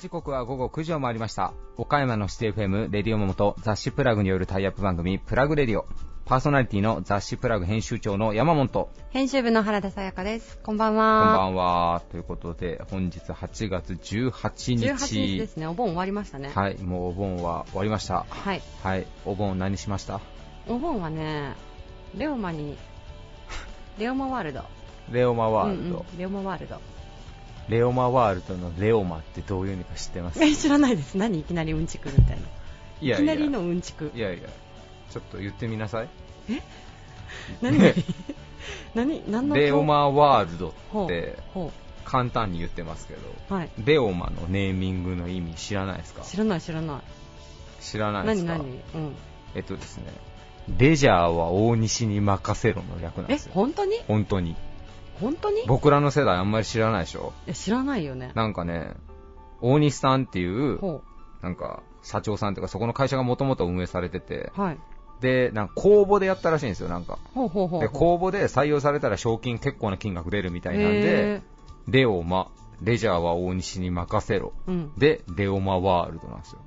時刻は午後9時を回りました。岡山のシティ FM レディオモモと雑誌プラグによるタイアップ番組プラグレディオ。パーソナリティの雑誌プラグ編集長の山本と、編集部の原田さやかです。こんばんこんばは。んは。ということで、本日8月18日。18日ですね。お盆終わりましたね。はい、もうお盆は終わりました。はい。はい、お盆何しました？お盆はね、レオマに、レオマワールド。レオマワールド。うんうんレオマワールド。レオマワールドのレオマってどういう意味か知ってます？え、知らないです。何いきなりうんちくみたいな。いやいきなりのうんちく。いやいや、ちょっと言ってみなさい。何？何？何のレオマワールドってほ簡単に言ってますけど、う。はい。レオマのネーミングの意味知らないですか？知らない知らない。知らないですか？何？何？うん。えっとですね、レジャーは大西に任せろの略なんでえす、よ。本当に？本当に。本当に？い僕らの世代あんまり知らないでしょや知らないよね。なんかね、大西さんっていう、ほなんか、社長さんというか、そこの会社がもともと運営されてて、う。はい。で、なんか公募でやったらしいんですよ、なんか。ほうほうほう。で、公募で採用されたら賞金結構な金額出るみたいなんへで、レオマ、レジャーは大西に任せろ。ーうん。で、レオマワールドなんですよ。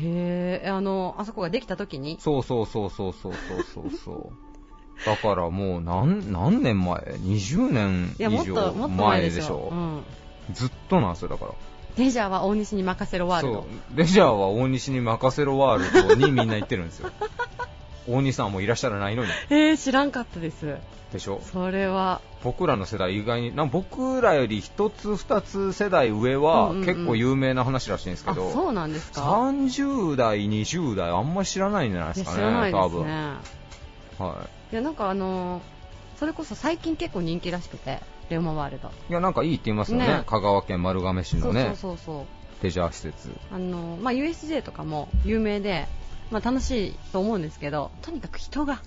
へえ、あの、あそこができた時に？そうそうそうそうそうそうそう。だからもう何、何年前 ?20 年以上前でしょ？うん、ずっとなんですよ、だから。レジャーは大西に任せろワールド。レジャーは大西に任せろワールドにみんな言ってるんですよ。大西さんもいらっしゃらないのに。えー、知らんかったです。でしょ？それは、僕らの世代意外に、なん僕らより一つ二つ世代上は結構有名な話らしいんですけあ、ど、そうなんですか？30代、20代あんまり知らないんじゃないですかね、知らないです多分。ね。はいや、なんかあのーそれこそ最近結構人気らしくて、レオマワールド。い。いや、なんかいいって言いますよね。ね香川県丸亀市そうそうのね、そうそう。レジャー施設。あのーまあ、USJ とかも有名で、まあ、楽しいと思うんですけど、とにかく人が、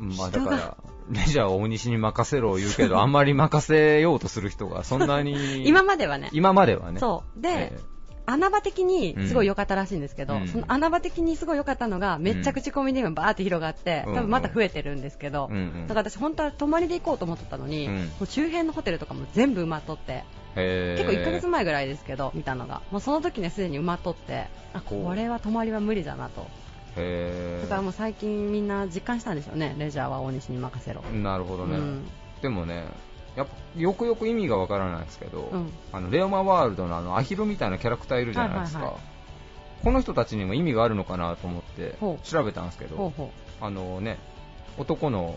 うんまあだから、レジャーは大西に任せろ言うけど、あんまり任せようとする人がそんなに、今まではね、今まではね。そう。で、え穴場的にすごい良かったらしいんですけど、うんその穴場的にすごい良かったのが、めっちゃ口コミで今バーって広がって、うん多分また増えてるんですけど、えうんうんだから私本当は泊まりで行こうと思ってたのに、うんもう周辺のホテルとかも全部埋まっとって、結構1ヶ月前ぐらいですけど、見たのが。もうその時にはすでに埋まっとって、あ、これは泊まりは無理だなと。へだからもう最近みんな実感したんでしょうね、レジャーは大西に任せろ。ーなるほどね。うんでもね、やっぱよくよく意味がわからないですけど、うんあのレオマワールドのあのアヒルみたいなキャラクターいるじゃないですか、はいはいはこの人たちにも意味があるのかなと思って調べたんですけどあのね男の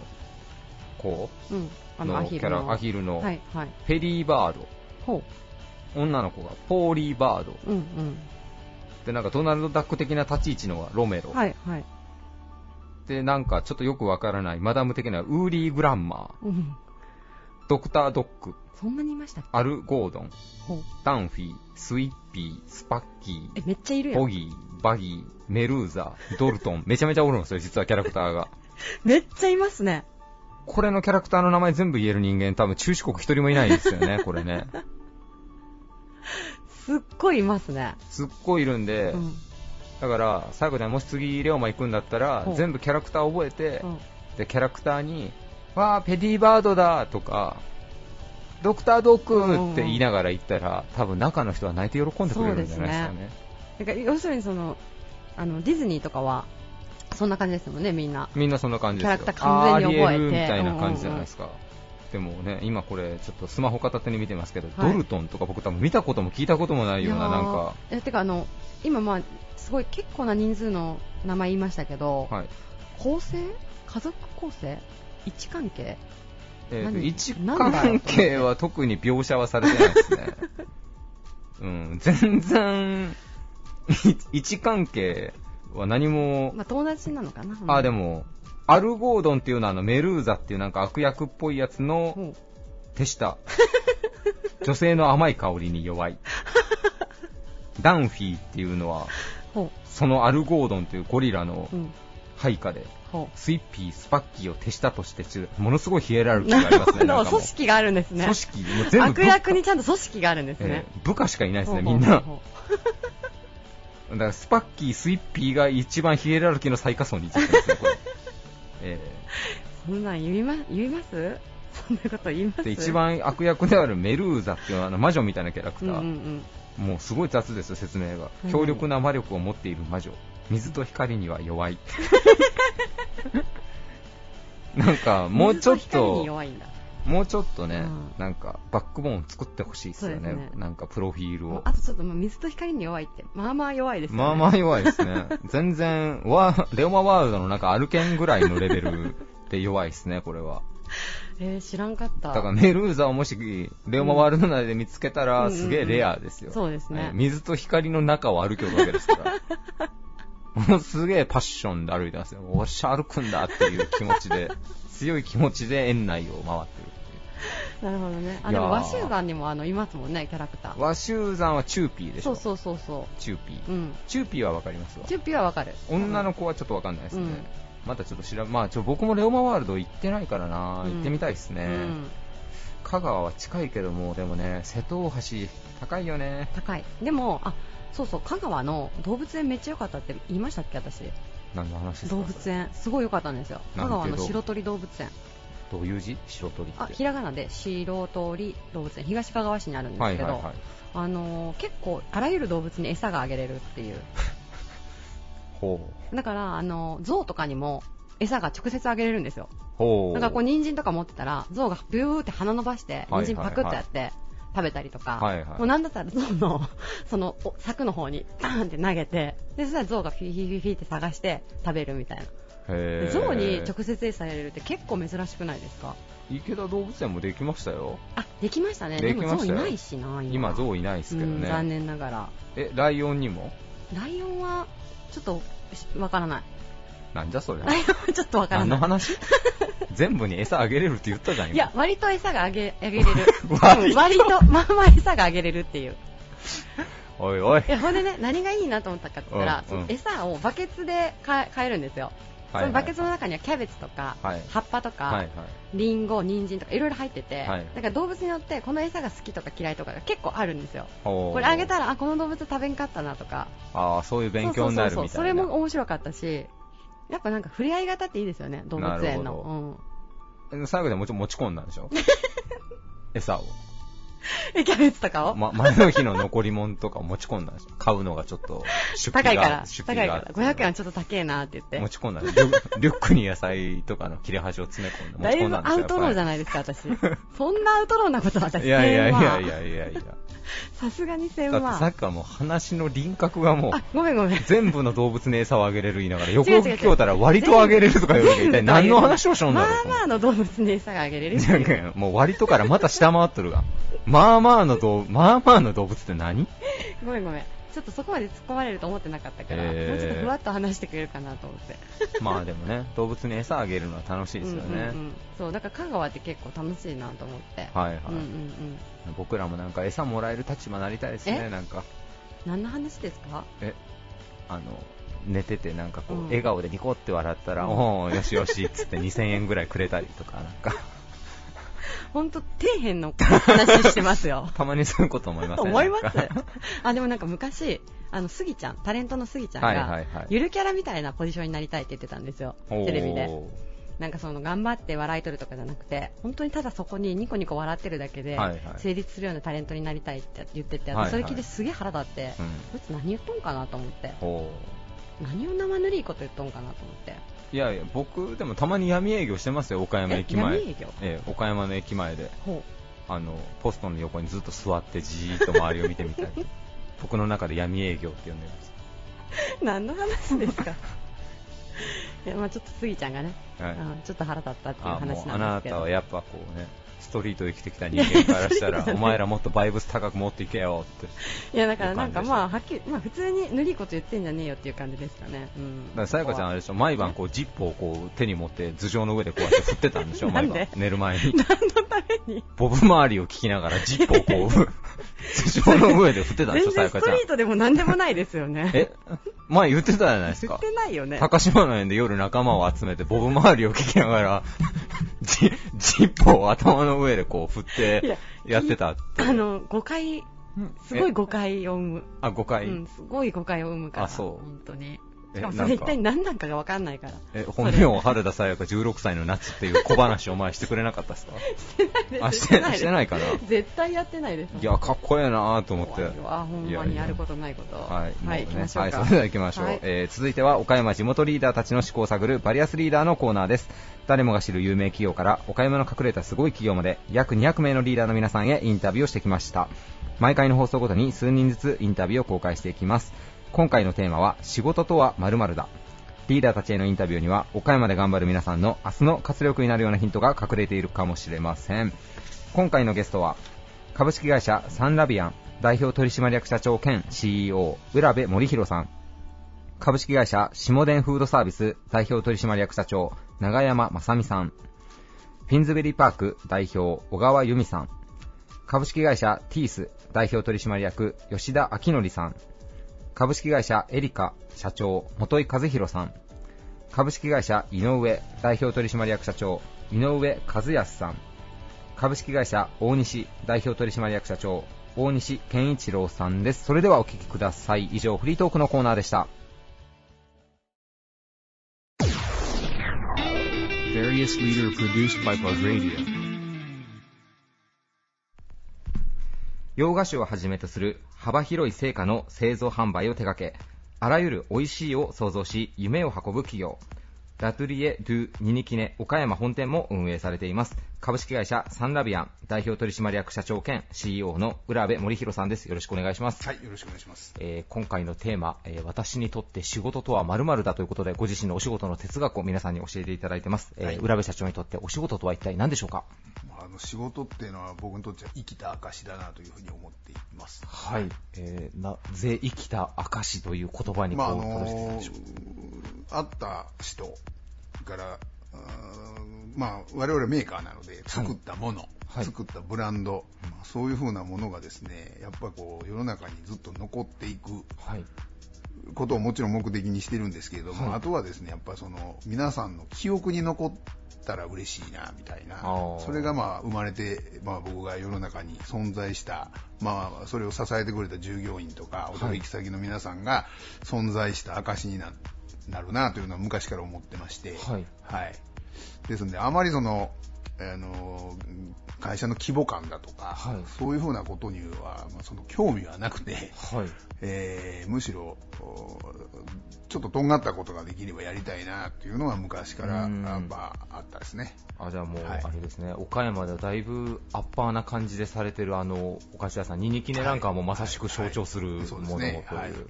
子の、キャラヒルの。アヒルのはい、はい。フェリーバード、ほ女の子がポーリーバードう。うん、うん。でなんかドナルド・ダック的な立ち位置のがロメロ、はい、はい。でなんかちょっとよくわからないマダム的なウーリー・グランマーうん。ドクター・ドッグそんなにいましたアル・ゴードン。ダンフィースイッピースパッキーえ、めっちゃいるやん。ボギー、バギー、メルーザ、ドルトン、めちゃめちゃおるんですよ、実はキャラクターが。めっちゃいますね。これのキャラクターの名前全部言える人間、多分中四国一人もいないですよね、これね。すっごいいますね。すっごいいるんで、うん。だから、最後でもし次、レオマ行くんだったらほ、う全部キャラクター覚えてう、ん。で、キャラクターに、わー、ペディバードだとか、ドクタードッグって言いながら行ったら、多分中の人は泣いて喜んでくれるんじゃないですかね。だから要するにその、あの、ディズニーとかは、そんな感じですもんね、みんな。みんなそんな感じですよ。キャラクター完全に覚えてみたいな感じじゃないですか。でもね、今これ、ちょっとスマホ片手に見てますけど、はいドルトンとか僕多分見たことも聞いたこともないような、なんか。え、てかあの、今まあ、すごい結構な人数の名前言いましたけど、はい。構成？家族構成？位置関係？えー位置関係は特に描写はされてないですね。う？ん、全然、い位置関係は何も、まあ、友達なのかな？あ、でも、アルゴードンっていうのはあのメルーザっていうなんか悪役っぽいやつの手下。女性の甘い香りに弱い。ダンフィーっていうのは、ほそのアルゴードンというゴリラの。配下で、ほスイッピー、スパッキーを手下としてものすごいヒエラルう。キーがありますね。組織があるんですね。組織、もう全部悪役にちゃんと組織があるんですえね。ー部下しかいないですね、みんな。だからスパッキー、スイッピーが一番ヒエラルキーの最下層に位置してますね、これ。えそんなん言いま言います？そんなこと言います？で、一番悪役であるメルーザっていうあの魔女みたいなキャラクター。うんうんうんもうすごい雑ですよ、説明が。うん強力な魔力を持っている魔女。水と光には弱い。なんか、もうちょっと、もうちょっとね、うんなんか、バックボーン作ってほしいですよね。ねなんか、プロフィールをあ。とちょっとまあ水と光に弱いってまあまあ弱いですよねまあまあ弱いですね。全然、ワレオマワールドのなんか、アルケンぐらいのレベルで弱いですね、これは。えー、知らんかっただから、メルーザをもし、レオマワールド内で見つけたら、うんすげえレアですよ。そうですねはい水と光の中を歩きよるわけですから。もうすげえパッションで歩いてますよ。おっしゃ歩くんだっていう気持ちで、強い気持ちで園内を回ってるっていう。なるほどねあでも鷲羽山にもあのいますもんねキャラクター鷲羽山はチューピーでしょ。そうそうそうそチューピー。ううんチューピーはわかりますわ。チュッピーはわかる女の子はちょっとわかんないですね。うんまたちょっと調べ、まあちょ、僕もレオマワールド行ってないからな、うん行ってみたいですね。うん香川は近いけども、でもね、瀬戸大橋、高いよね。高いでもあそうそう香川の動物園めっちゃ良かったって言いましたっけ私。何の話ですか？動物園。すごい良かったんですよ。香川の白鳥動物園。どういう字？白鳥って。あひらがなで白鳥動物園。東かがわ市にあるんですけど、はいはいはい。あのー結構あらゆる動物に餌があげれるっていう。ほだからあの象とかにも餌が直接あげれるんですよ。う。ほう。だからこう人参とか持ってたら象がビューって鼻伸ばしてはい。人参パクッとやって食べたりとか、はいはい。もうなんだったら象の そのお柵の方にバーンって投げてでそしたら象がフィフィフィフィって探して食べるみたいな。へー。象に直接餌やれるって結構珍しくないですか？池田動物園もできましたよ。あできましたね。でできましたよ。も象いないしな今、象いないですけどうん、残ね。念ながら。え、ライオンにも？ライオンはちょっとしわからないなんじゃそれ。ちょっとわからない。何の話？全部に餌あげれるって言ったじゃん、今。いや、割と餌があげあげれる。割と？うん割とまあまあ餌があげれるっていう。おいおい。い。やほんでね何がいいなと思ったかって言ったら、うん餌をバケツで買えるんですよ、はいはいバケツの中にはキャベツとか、はい。葉っぱとか、はいはい。リンゴ、人参とかいろいろ入ってて、はい。だから動物によってこの餌が好きとか嫌いとかが結構あるんですよ。これあげたらあこの動物食べんかったなとか。ああ、そういう勉強になるみたいな。それも面白かったしやっぱなんか触れ合い型っていいですよね動物園の、うん、最後でもちろん持ち込んだんでしょ？餌を。えキャベツとかを、ま、前の日の残り物とかを持ち込んだんでしょ買うのがちょっと 出費が高いから出高いから。費があって500円はちょっと高えなって言って。持ち込んだんでリュリュックに野菜とかの切れ端を詰め込んでだいぶ持ち込んだんですよアウトローじゃないですか、私。そんなアウトローなことは私、いやいやいやいや。やいやいやさすがに1000だっては。さっきからもう話の輪郭がもうあ、ごめんごめん。全部の動物に餌をあげれる言いながら、横違う違う違う。聞きょうたら割とあげれるとか言うのが一体何の話をしょんだまろうあまあの動物に餌があげれるってもう割とからまた下回っとるが。まあまあの動、まあまあの動物って何？ごめんごめん。ちょっとそこまで突っ込まれると思ってなかったから、へーもうちょっとふわっと話してくれるかなと思って。まあでもね、動物に餌あげるのは楽しいですよね。うんうんうんそう、だから香川って結構楽しいなと思って。はいはい、うんうんうん。僕らもなんか餌もらえる立場になりたいですね、え？なんか。何の話ですか？え、あの、寝ててなんかこう、うん笑顔でニコって笑ったら、うんおーよしよしっつって2000円ぐらいくれたりとか、なんか、ほんと、底辺の話してますよ。たまにそういうこと思いますね。思いますあ、でもなんか昔、あの、スギちゃん、タレントのスギちゃんが、はいはいはいゆるキャラみたいなポジションになりたいって言ってたんですよ。テレビで。なんかその頑張って笑い取るとかじゃなくて、本当にただそこにニコニコ笑ってるだけではいはい成立するようなタレントになりたいって言ってて、はいはいそれ聞いてすげえ腹立って、うんこいつ何言っとんかなと思って、ほ何を生ぬりいこと言っとんかなと思って。ういやいや、僕、でもたまに闇営業してますよ、岡山駅前。え闇営業？ええ岡山の駅前で。ほあの、ポストの横にずっと座ってじーっと周りを見てみたり。僕の中で闇営業って呼んでます。う。何の話ですか？いや、まあちょっとスギちゃんがね、はいうんちょっと腹立ったっていう話なんなですけど。たはやっぱこうね、ストリート生きてきた人間からしたら、お前らもっとバイブス高く持っていけよって。いやだからなんかまあはっきり、まあ普通に塗りいこと言ってんじゃねえよっていう感じですかね。うん。だからさやかちゃんあれでしょ、毎晩こうジップをこう手に持って頭上の上でこうやって振ってたんでしょ、なんで？毎晩。寝る前に。何のために？ボブ周りを聞きながらジップをこう、頭上の上で振ってたんでしょ、全さやかちゃん然ストリ。ートでも何でもないですよね。え？前言ってたじゃないですか言っ。てないよね。高島の園で夜仲間を集めて、ボブ周りを聞きながら、ジジップを頭の上でこう振っていや、やってたって。あの、誤解、すごい誤解を生む。あ、誤解。うん、すごい誤解を生むから。あそう本当に。えしかもそれ一体何なんかが分かんないから。え、本名を原田さやか16歳の夏っていう小話を前してくれなかったですか？あ、してない、してないかな？絶対やってないです。いや、かっこええなと思って。怖いわほんまにやることないこと。はい、はい、もうね行きましょうか。はい、それでは行きましょう。はいえー続いては、岡山地元リーダーたちの思考を探るバリアスリーダーのコーナーです。誰もが知る有名企業から、岡山の隠れたすごい企業まで、約200名のリーダーの皆さんへインタビューをしてきました。毎回の放送ごとに数人ずつインタビューを公開していきます。今回のテーマは、仕事とは〇〇だ。リーダーたちへのインタビューには、岡山で頑張る皆さんの明日の活力になるようなヒントが隠れているかもしれません。今回のゲストは、株式会社サンラビアン代表取締役社長兼 CEO 浦部森弘さん株式会社下田フードサービス代表取締役社長長山正美さん。フィンズベリーパーク代表小川由美さん。株式会社ティース代表取締役吉田明則さん。株式会社エリカ社長本井和弘さん。株式会社井上代表取締役社長井上和康さん。株式会社大西代表取締役社長大西健一郎さんです。それではお聞きください。以上フリートークのコーナーでした。Various leader produced by Buzz Radio. 洋菓子をはじめとする幅広い成果の製造販売を手掛けあらゆる美味しいを創造し夢を運ぶ企業ラトゥリエ・ドゥ・ニニキネ岡山本店も運営されています株式会社サンラビアン代表取締役社長兼 CEO の浦部森弘さんですよろしくお願いしますはい、よろしくお願いします。えー今回のテーマ、えー私にとって仕事とは〇〇だということでご自身のお仕事の哲学を皆さんに教えていただいてます、えーはい浦部社長にとってお仕事とは一体何でしょうかの仕事っていうのは僕にとっては生きた証だなというふうに思っています。はい、えーなぜ生きた証という言葉にこう、まああのでしょう会った人から、まあ我々メーカーなので作ったもの、はい。作ったブランド、まあそういうふうなものがですね、やっぱこう世の中にずっと残っていくはい。ことをもちろん目的にしてるんですけれども、はい。あとはですね、やっぱその皆さんの記憶に残ったら嬉しいなみたいな。それがまあ生まれて、まあ、僕が世の中に存在した、まあ、それを支えてくれた従業員とか、お取引先の皆さんが存在した証にななるなというのは昔から思ってまして、はい。はい、ですので、あまりその、あの会社の規模感だとか、はい。そういうふうなことには、まあ、その興味はなくて、はい。えーむしろおちょっととんがったことができればやりたいなっていうのは昔からうん。やっぱあったですね。あじゃあもう、はい。あれですね岡山ではだいぶアッパーな感じでされてるあのお菓子屋さんニニキネなんかもまさしく象徴するものという。はい。はい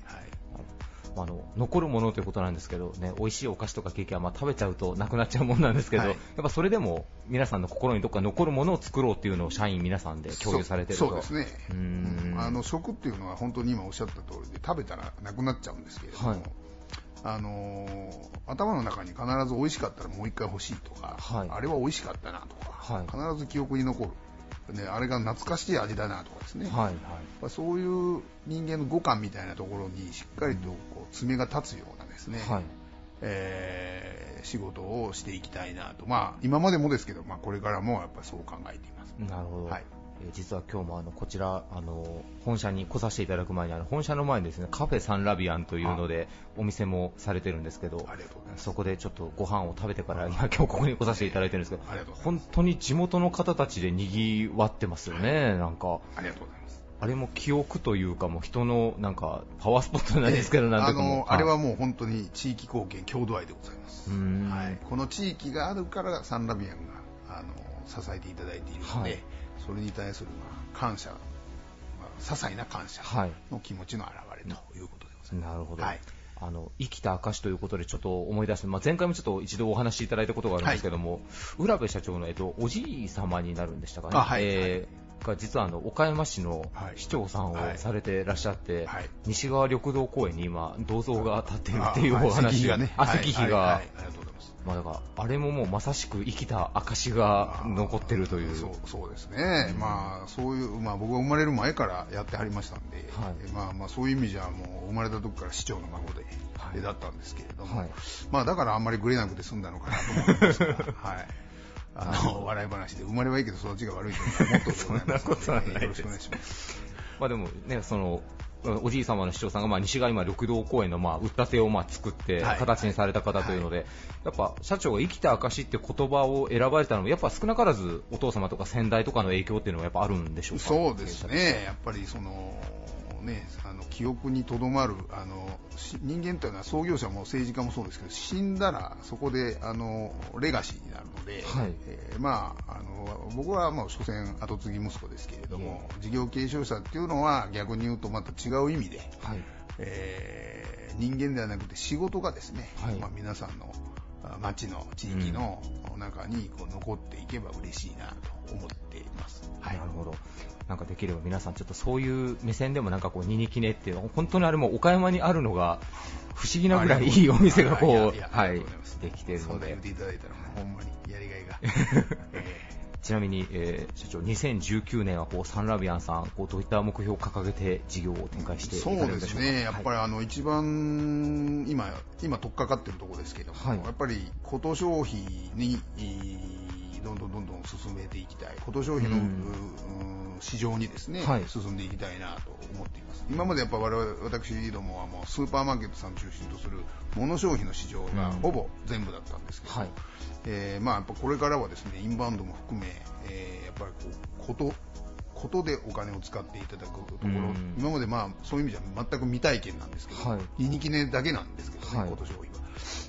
あの残るものということなんですけど、ね、美味しいお菓子とかケーキはまあ食べちゃうとなくなっちゃうもんなんですけど、はい。やっぱそれでも皆さんの心にどっか残るものを作ろうっていうのを社員皆さんで共有されてると。そうですね。うーん。あの食っていうのは本当に今おっしゃった通りで食べたらなくなっちゃうんですけれども、はい。あのー頭の中に必ず美味しかったらもう一回欲しいとか、はい。あれは美味しかったなとか、はい。必ず記憶に残る、ね、あれが懐かしい味だなとかですね、はいはい。まあそういう人間の五感みたいなところにしっかりとこう爪が立つようなですね、はい。えー仕事をしていきたいなと、まあ、今までもですけど、まあ、これからもやっぱりそう考えています。なるほど、はいえー実は今日もあのこちらあの本社に来させていただく前にあの本社の前にですねカフェサンラビアンというのでお店もされてるんですけどそこでちょっとご飯を食べてから今今日ここに来させていただいてるんですけど本当に地元の方たちで賑わってますよね、なんか。ありがとうございます。あれも記憶というかもう人のなんかパワースポットじゃないですけどなんかもあれはもう本当に地域貢献、郷土愛でございます。はい、この地域があるからサンラビアンがあの支えていただいているので、はいそれに対する、まあ、感謝、まあ、些細な感謝はい。の気持ちの表れということでございます。なるほど、はい。あの生きた証ということでちょっと思い出して、まあ、前回もちょっと一度お話しいただいたことがあるんですけども、浦部社長の、えっと、おじい様になるんでしたかね、あはいえーが実はあの岡山市のはい。市長さんをはいされてらっしゃって、はい。西側緑道公園に今、銅像が建っているっていうお話。石碑がね、あはい石碑が、まあ、だからあれももうまさしく生きた証が残ってるという。そうそうですね、まあそういう、まあ、僕が生まれる前からやってはりましたんで、はいえまあまあそういう意味じゃもう生まれた時から市長の孫で、はいだったんですけれども、はいまあだからあんまりグレなくて済んだのかなと思いますが、はい。あの笑い話で生まれはいいけど育ちが悪いというのはもっとそんなことはないですよろしくお願いします。まあでもね、そのおじい様の市長さんが、まあ、西側今、緑道公園の、まあ、打ったてを、まあ、作ってはい。形にされた方というので、やっぱ社長が生きた証って言葉を選ばれたのもやっぱ少なからずお父様とか先代とかの影響っていうのはやっぱあるんでしょうか？そうですね、やっぱりその、ね、あの記憶にとどまるあのし人間というのは創業者も政治家もそうですけど死んだらそこであのレガシーになるので、はい。えーまあ、あの僕はもう所詮後継ぎ息子ですけれども、事業継承者っていうのは逆に言うとまた違う意味で、はい。えー人間ではなくて仕事がですね、はい。まあ、皆さんのあ町の地域の中にこう残っていけば嬉しいなと思っています。はいなるほど。なんかできれば皆さんちょっとそういう目線でもなんかこう、ニニキネっていうのは本当にあれも岡山にあるのが不思議なぐらいいいお店がこう、はいできているので言っ。ていただいたらほんまにやりがいが。えちなみに、えー社長、2019年はこうサンラビアンさん、こうどういった目標を掲げて事業を展開していかそうれるんでしょうか？ですね、やっぱりあの一番今、今、取っかかってるところですけども、はい。やっぱりこと消費にえーどんどんどんどん進めていきたい、こと消費の、うん。うん市場にですね、はい。進んでいきたいなと思っています。今までやっぱ我々私どもはもうスーパーマーケットさん中心とする物消費の市場がうん。ほぼ全部だったんですけど、はい。えーまあ、やっぱこれからはですねインバウンドも含め、えーやっぱりこうことことでお金を使っていただくところ、うん。今までまあそういう意味じゃ全く未体験なんですけど、はい。二ニキネだけなんですけどね、はい。こと消費は、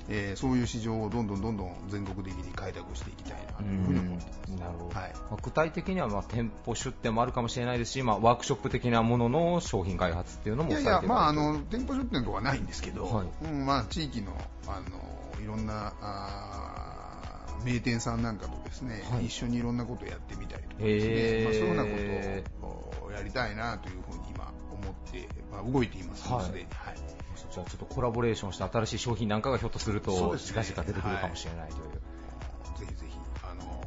えーそういう市場をどんどんどんどん全国的に開拓していきたいなというふうに思ってます。なるほど、はい。まあ具体的にはまあ店舗出店もあるかもしれないですし、まあ、ワークショップ的なものの商品開発っていうのもいやいや、まあ、あの店舗出店とかはないんですけど、はい。うんまあ、地域のあのいろんなあー名店さんなんかとですね、はい。一緒にいろんなことをやってみたりとかですね、へー。まあ、そういうようなことをやりたいなというふうに今思って、まあ、動いています、はい。すでに。はいじゃあちょっとコラボレーションした新しい商品なんかがひょっとすると近々出てくるかもしれないという、ぜひぜひ、あの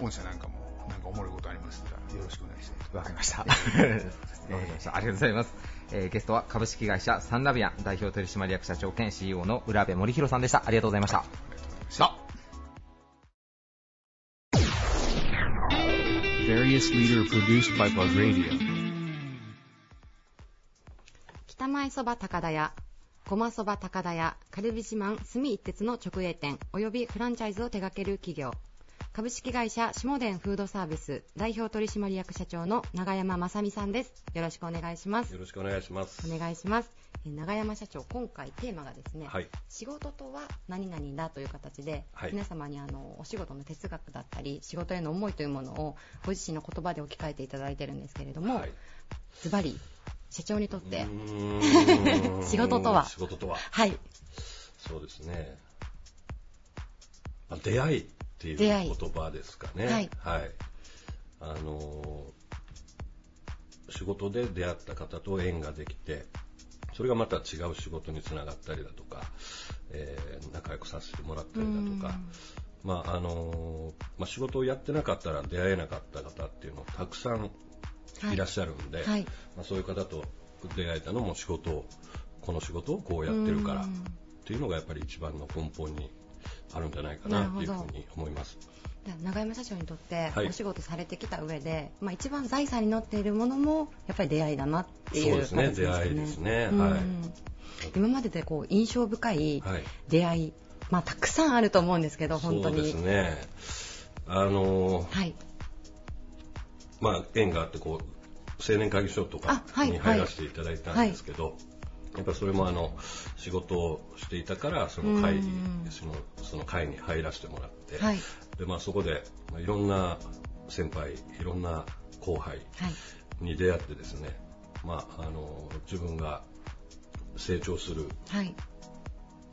御社なんかもなんかおもろいことありましたらよろしくお願いしたいとわかりました。わかりました。ありがとうございます。えーゲストは株式会社サンラビアン代表取締役社長兼 CEO の浦部森弘さんでした。ありがとうございました。ありがとうございました。Various leader produced by Bug Radio. 北前そば高田屋、ごまそば高田屋、カルビ自慢住一鉄の直営店、およびフランチャイズを手掛ける企業、株式会社下田フードサービス代表取締役社長の永山正美さんです。よろしくお願いしますよ。ろしくお願いします。お願いします。えー永山社長、今回テーマがですね、はい。仕事とは何々だという形で、はい皆様にあのお仕事の哲学だったり仕事への思いというものをご自身の言葉で置き換えていただいてるんですけれども、はい。ズバリ社長にとって、仕事とは仕事とは。はい、そうですね。まあ出会いっていう言葉ですかね。はいはい。あのー仕事で出会った方と縁ができて、それがまた違う仕事につながったりだとか、えー仲良くさせてもらったりだとか、まああのーまあ、仕事をやってなかったら出会えなかった方っていうのたくさんい。らっしゃるんで、はい。まあ、そういう方と出会えたのも仕事をこの仕事をこうやってるからっていうのがやっぱり一番の根本にあるんじゃないかなっていうふうに思います。では永山社長にとってはい。お仕事されてきた上で、まあ、一番財産に乗っているものもやっぱり出会いだなっていうそうですね。出会いですね。うん。はい。今まででこう印象深いはい。出会い、まあ、たくさんあると思うんですけど本当に。そうですね。あのーはいまあ、縁があってこう青年会議所とかに入らせていただいたんですけど、やっぱりそれもあの仕事をしていたからその会議うん。そのその会に入らせてもらって、はい。でまあ、そこで、まあ、いろんな先輩いろんな後輩はい。に出会ってですね、まあ、あの自分が成長するはい。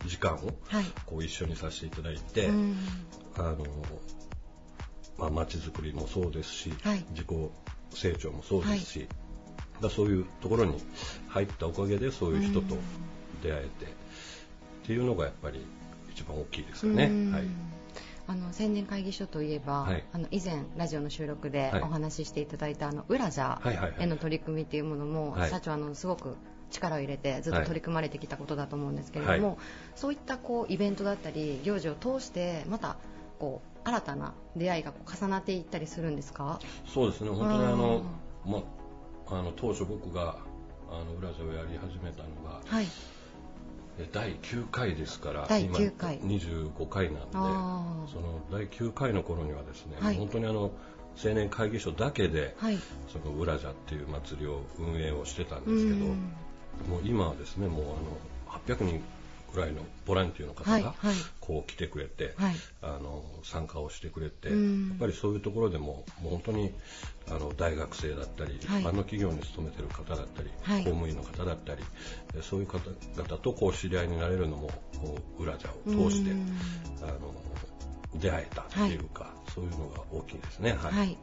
時間をはい。こう一緒にさせていただいて、うん。あのまあ、街づくりもそうですし、はい。自己成長もそうですし、だそういうところに入ったおかげでそういう人と出会えてっていうのがやっぱり一番大きいですよね。うん。はい。あの青年会議所といえば、はい。あの以前ラジオの収録ではい。お話ししていただいた、あのウラジャはいはいはい。への取り組みっていうものも、はい。社長あのすごく力を入れてずっと取り組まれてきたことだと思うんですけれども、はい。そういったこうイベントだったり行事を通してまたこう新たな出会いが重なっていったりするんですか？そうですね本当にあの、まあ、あの当初僕がああの裏ジャをやり始めたのが、はい。え第9回ですから第9回今25回なんでその第9回の頃にはですね、はい本当にあの青年会議所だけで、はい。その裏ジャっていう祭りを運営をしてたんうですけど、ん。もう今はですねもうあの800人ぐらいのボランティアの方はい。がはい。こう来てくれて、はい。あの参加をしてくれて、うんやっぱりそういうところでももう本当にあの大学生だったり、はい一般の企業に勤めてる方だったり、はい公務員の方だったりえそういう方々とこう知り合いになれるのもこう裏ジャを通してうんあの出会えたっていうか、そういうのが大きいですね。はいはい。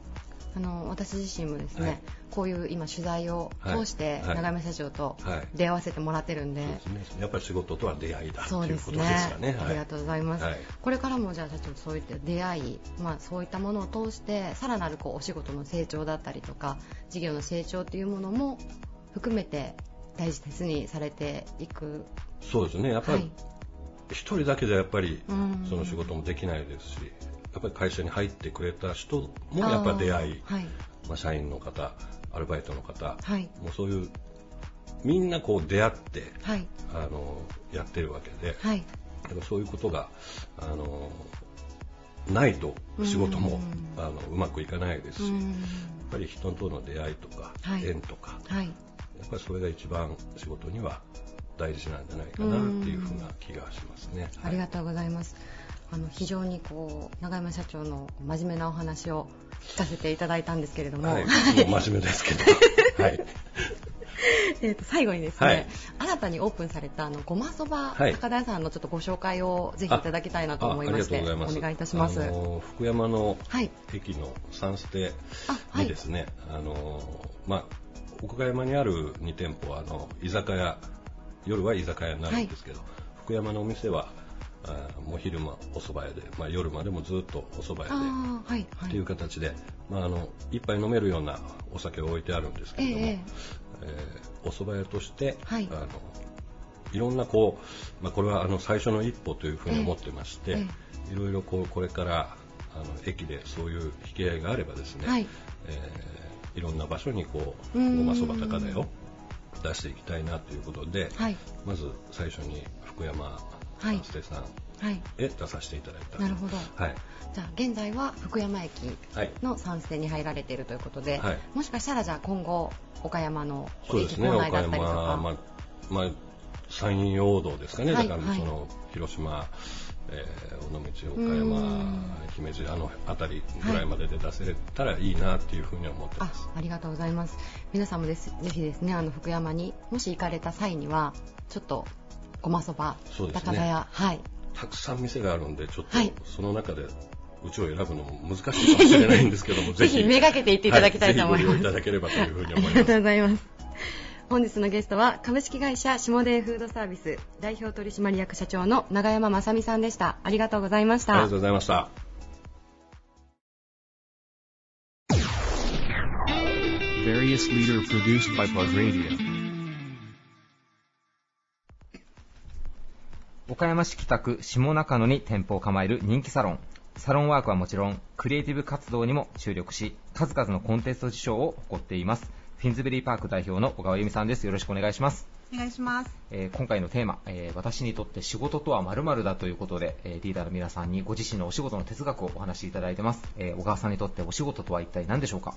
あの、私自身もですね、はい。こういう今取材を通して、はい。長山社長とはい。出会わせてもらってるんで、そうですね。やっぱり仕事とは出会いだとそういうことですかね。ありがとうございます、はい。これからもじゃあ社長そういった出会い、まあ、そういったものを通してさらなるこうお仕事の成長だったりとか事業の成長というものも含めて大切にされていく。そうですね。やっぱはい。り一人だけじゃやっぱりうん。その仕事もできないですしやっぱり会社に入ってくれた人もやっぱり出会いはい。まあ、社員の方アルバイトの方、はい。もうそういうみんなこう出会ってはい。あのやってるわけで、はい。だからそういうことがあのないと仕事もうん。あのうまくいかないですし、やっうんぱり人との出会いとか、はい。縁とかはい。やっぱりそれが一番仕事には大事なんじゃないかなっていうふうな気がしますね。ありがとうございます。あの非常にこう長山社長の真面目なお話を聞かせていただいたんですけれども、はい、真面目ですけど、はい、えーと最後にですね、はい。新たにオープンされたあのごまそばはい。高田屋さんのちょっとご紹介をぜひいただきたいなと思いましてあありがとうございます。お願いいたします。あの福山のはい。駅の三ステあはい。にですね、あのまあ岡山にある2店舗はあの居酒屋夜は居酒屋になるんですけど、福山のお店はあもう昼間お蕎麦屋で、まあ、夜までもずっとお蕎麦屋で。はいはい。っていう形で、まあ、あの一杯飲めるようなお酒を置いてあるんですけれども、えええーお蕎麦屋として、はい。あのいろんなこう、まあ、これはあの最初の一歩というふうに思ってまして、えいろいろこうこれからあの駅でそういう引き合いがあればですね、はい。えーいろんな場所にこうごまそば高田を出していきたいなということで、はい。まず最初に福山はい。三助さん。はい。へ出させていただいた、なるほど。はい。じゃあ現在は福山駅はい。の3ステに入られているということで、はい。もしかしたらじゃあ今後岡山の駅構内だったりと山、か、まあ、まあ、山陽道ですかね、はいだからはい。その、広島、えー尾道、岡山ん、姫路、あの辺りぐらいまでで出せれたらいいなっていうふうに思ってあます。ありがとうございます。皆さんもですぜひですねあの福山にもし行かれた際にはちょっとごまそばそうですね。高田屋はい。たくさん店があるんで、ちょっとはい。その中でうちを選ぶのも難しいかもしれないんですけども、ぜひ。めがけて行っていただきたいと思います。はぜひご利用いただければというふうに思います。ありがとうございます本日のゲストは株式会社下田フードサービス代表取締役社長の永山正美さんでした。ありがとうございました。ありがとうございました。Various leader produced by Plug Radio. 岡山市北区下中野に店舗を構える人気サロン。サロンワークはもちろん、クリエイティブ活動にも注力し、数々のコンテスト受賞を誇っています。フィンズベリーパーク代表の小川由美さんです。よろしくお願いします。お願いします。えー今回のテーマ、えー私にとって仕事とは〇〇だということで、えーリーダーの皆さんにご自身のお仕事の哲学をお話しいただいてます。えー小川さんにとってお仕事とは一体何でしょうか？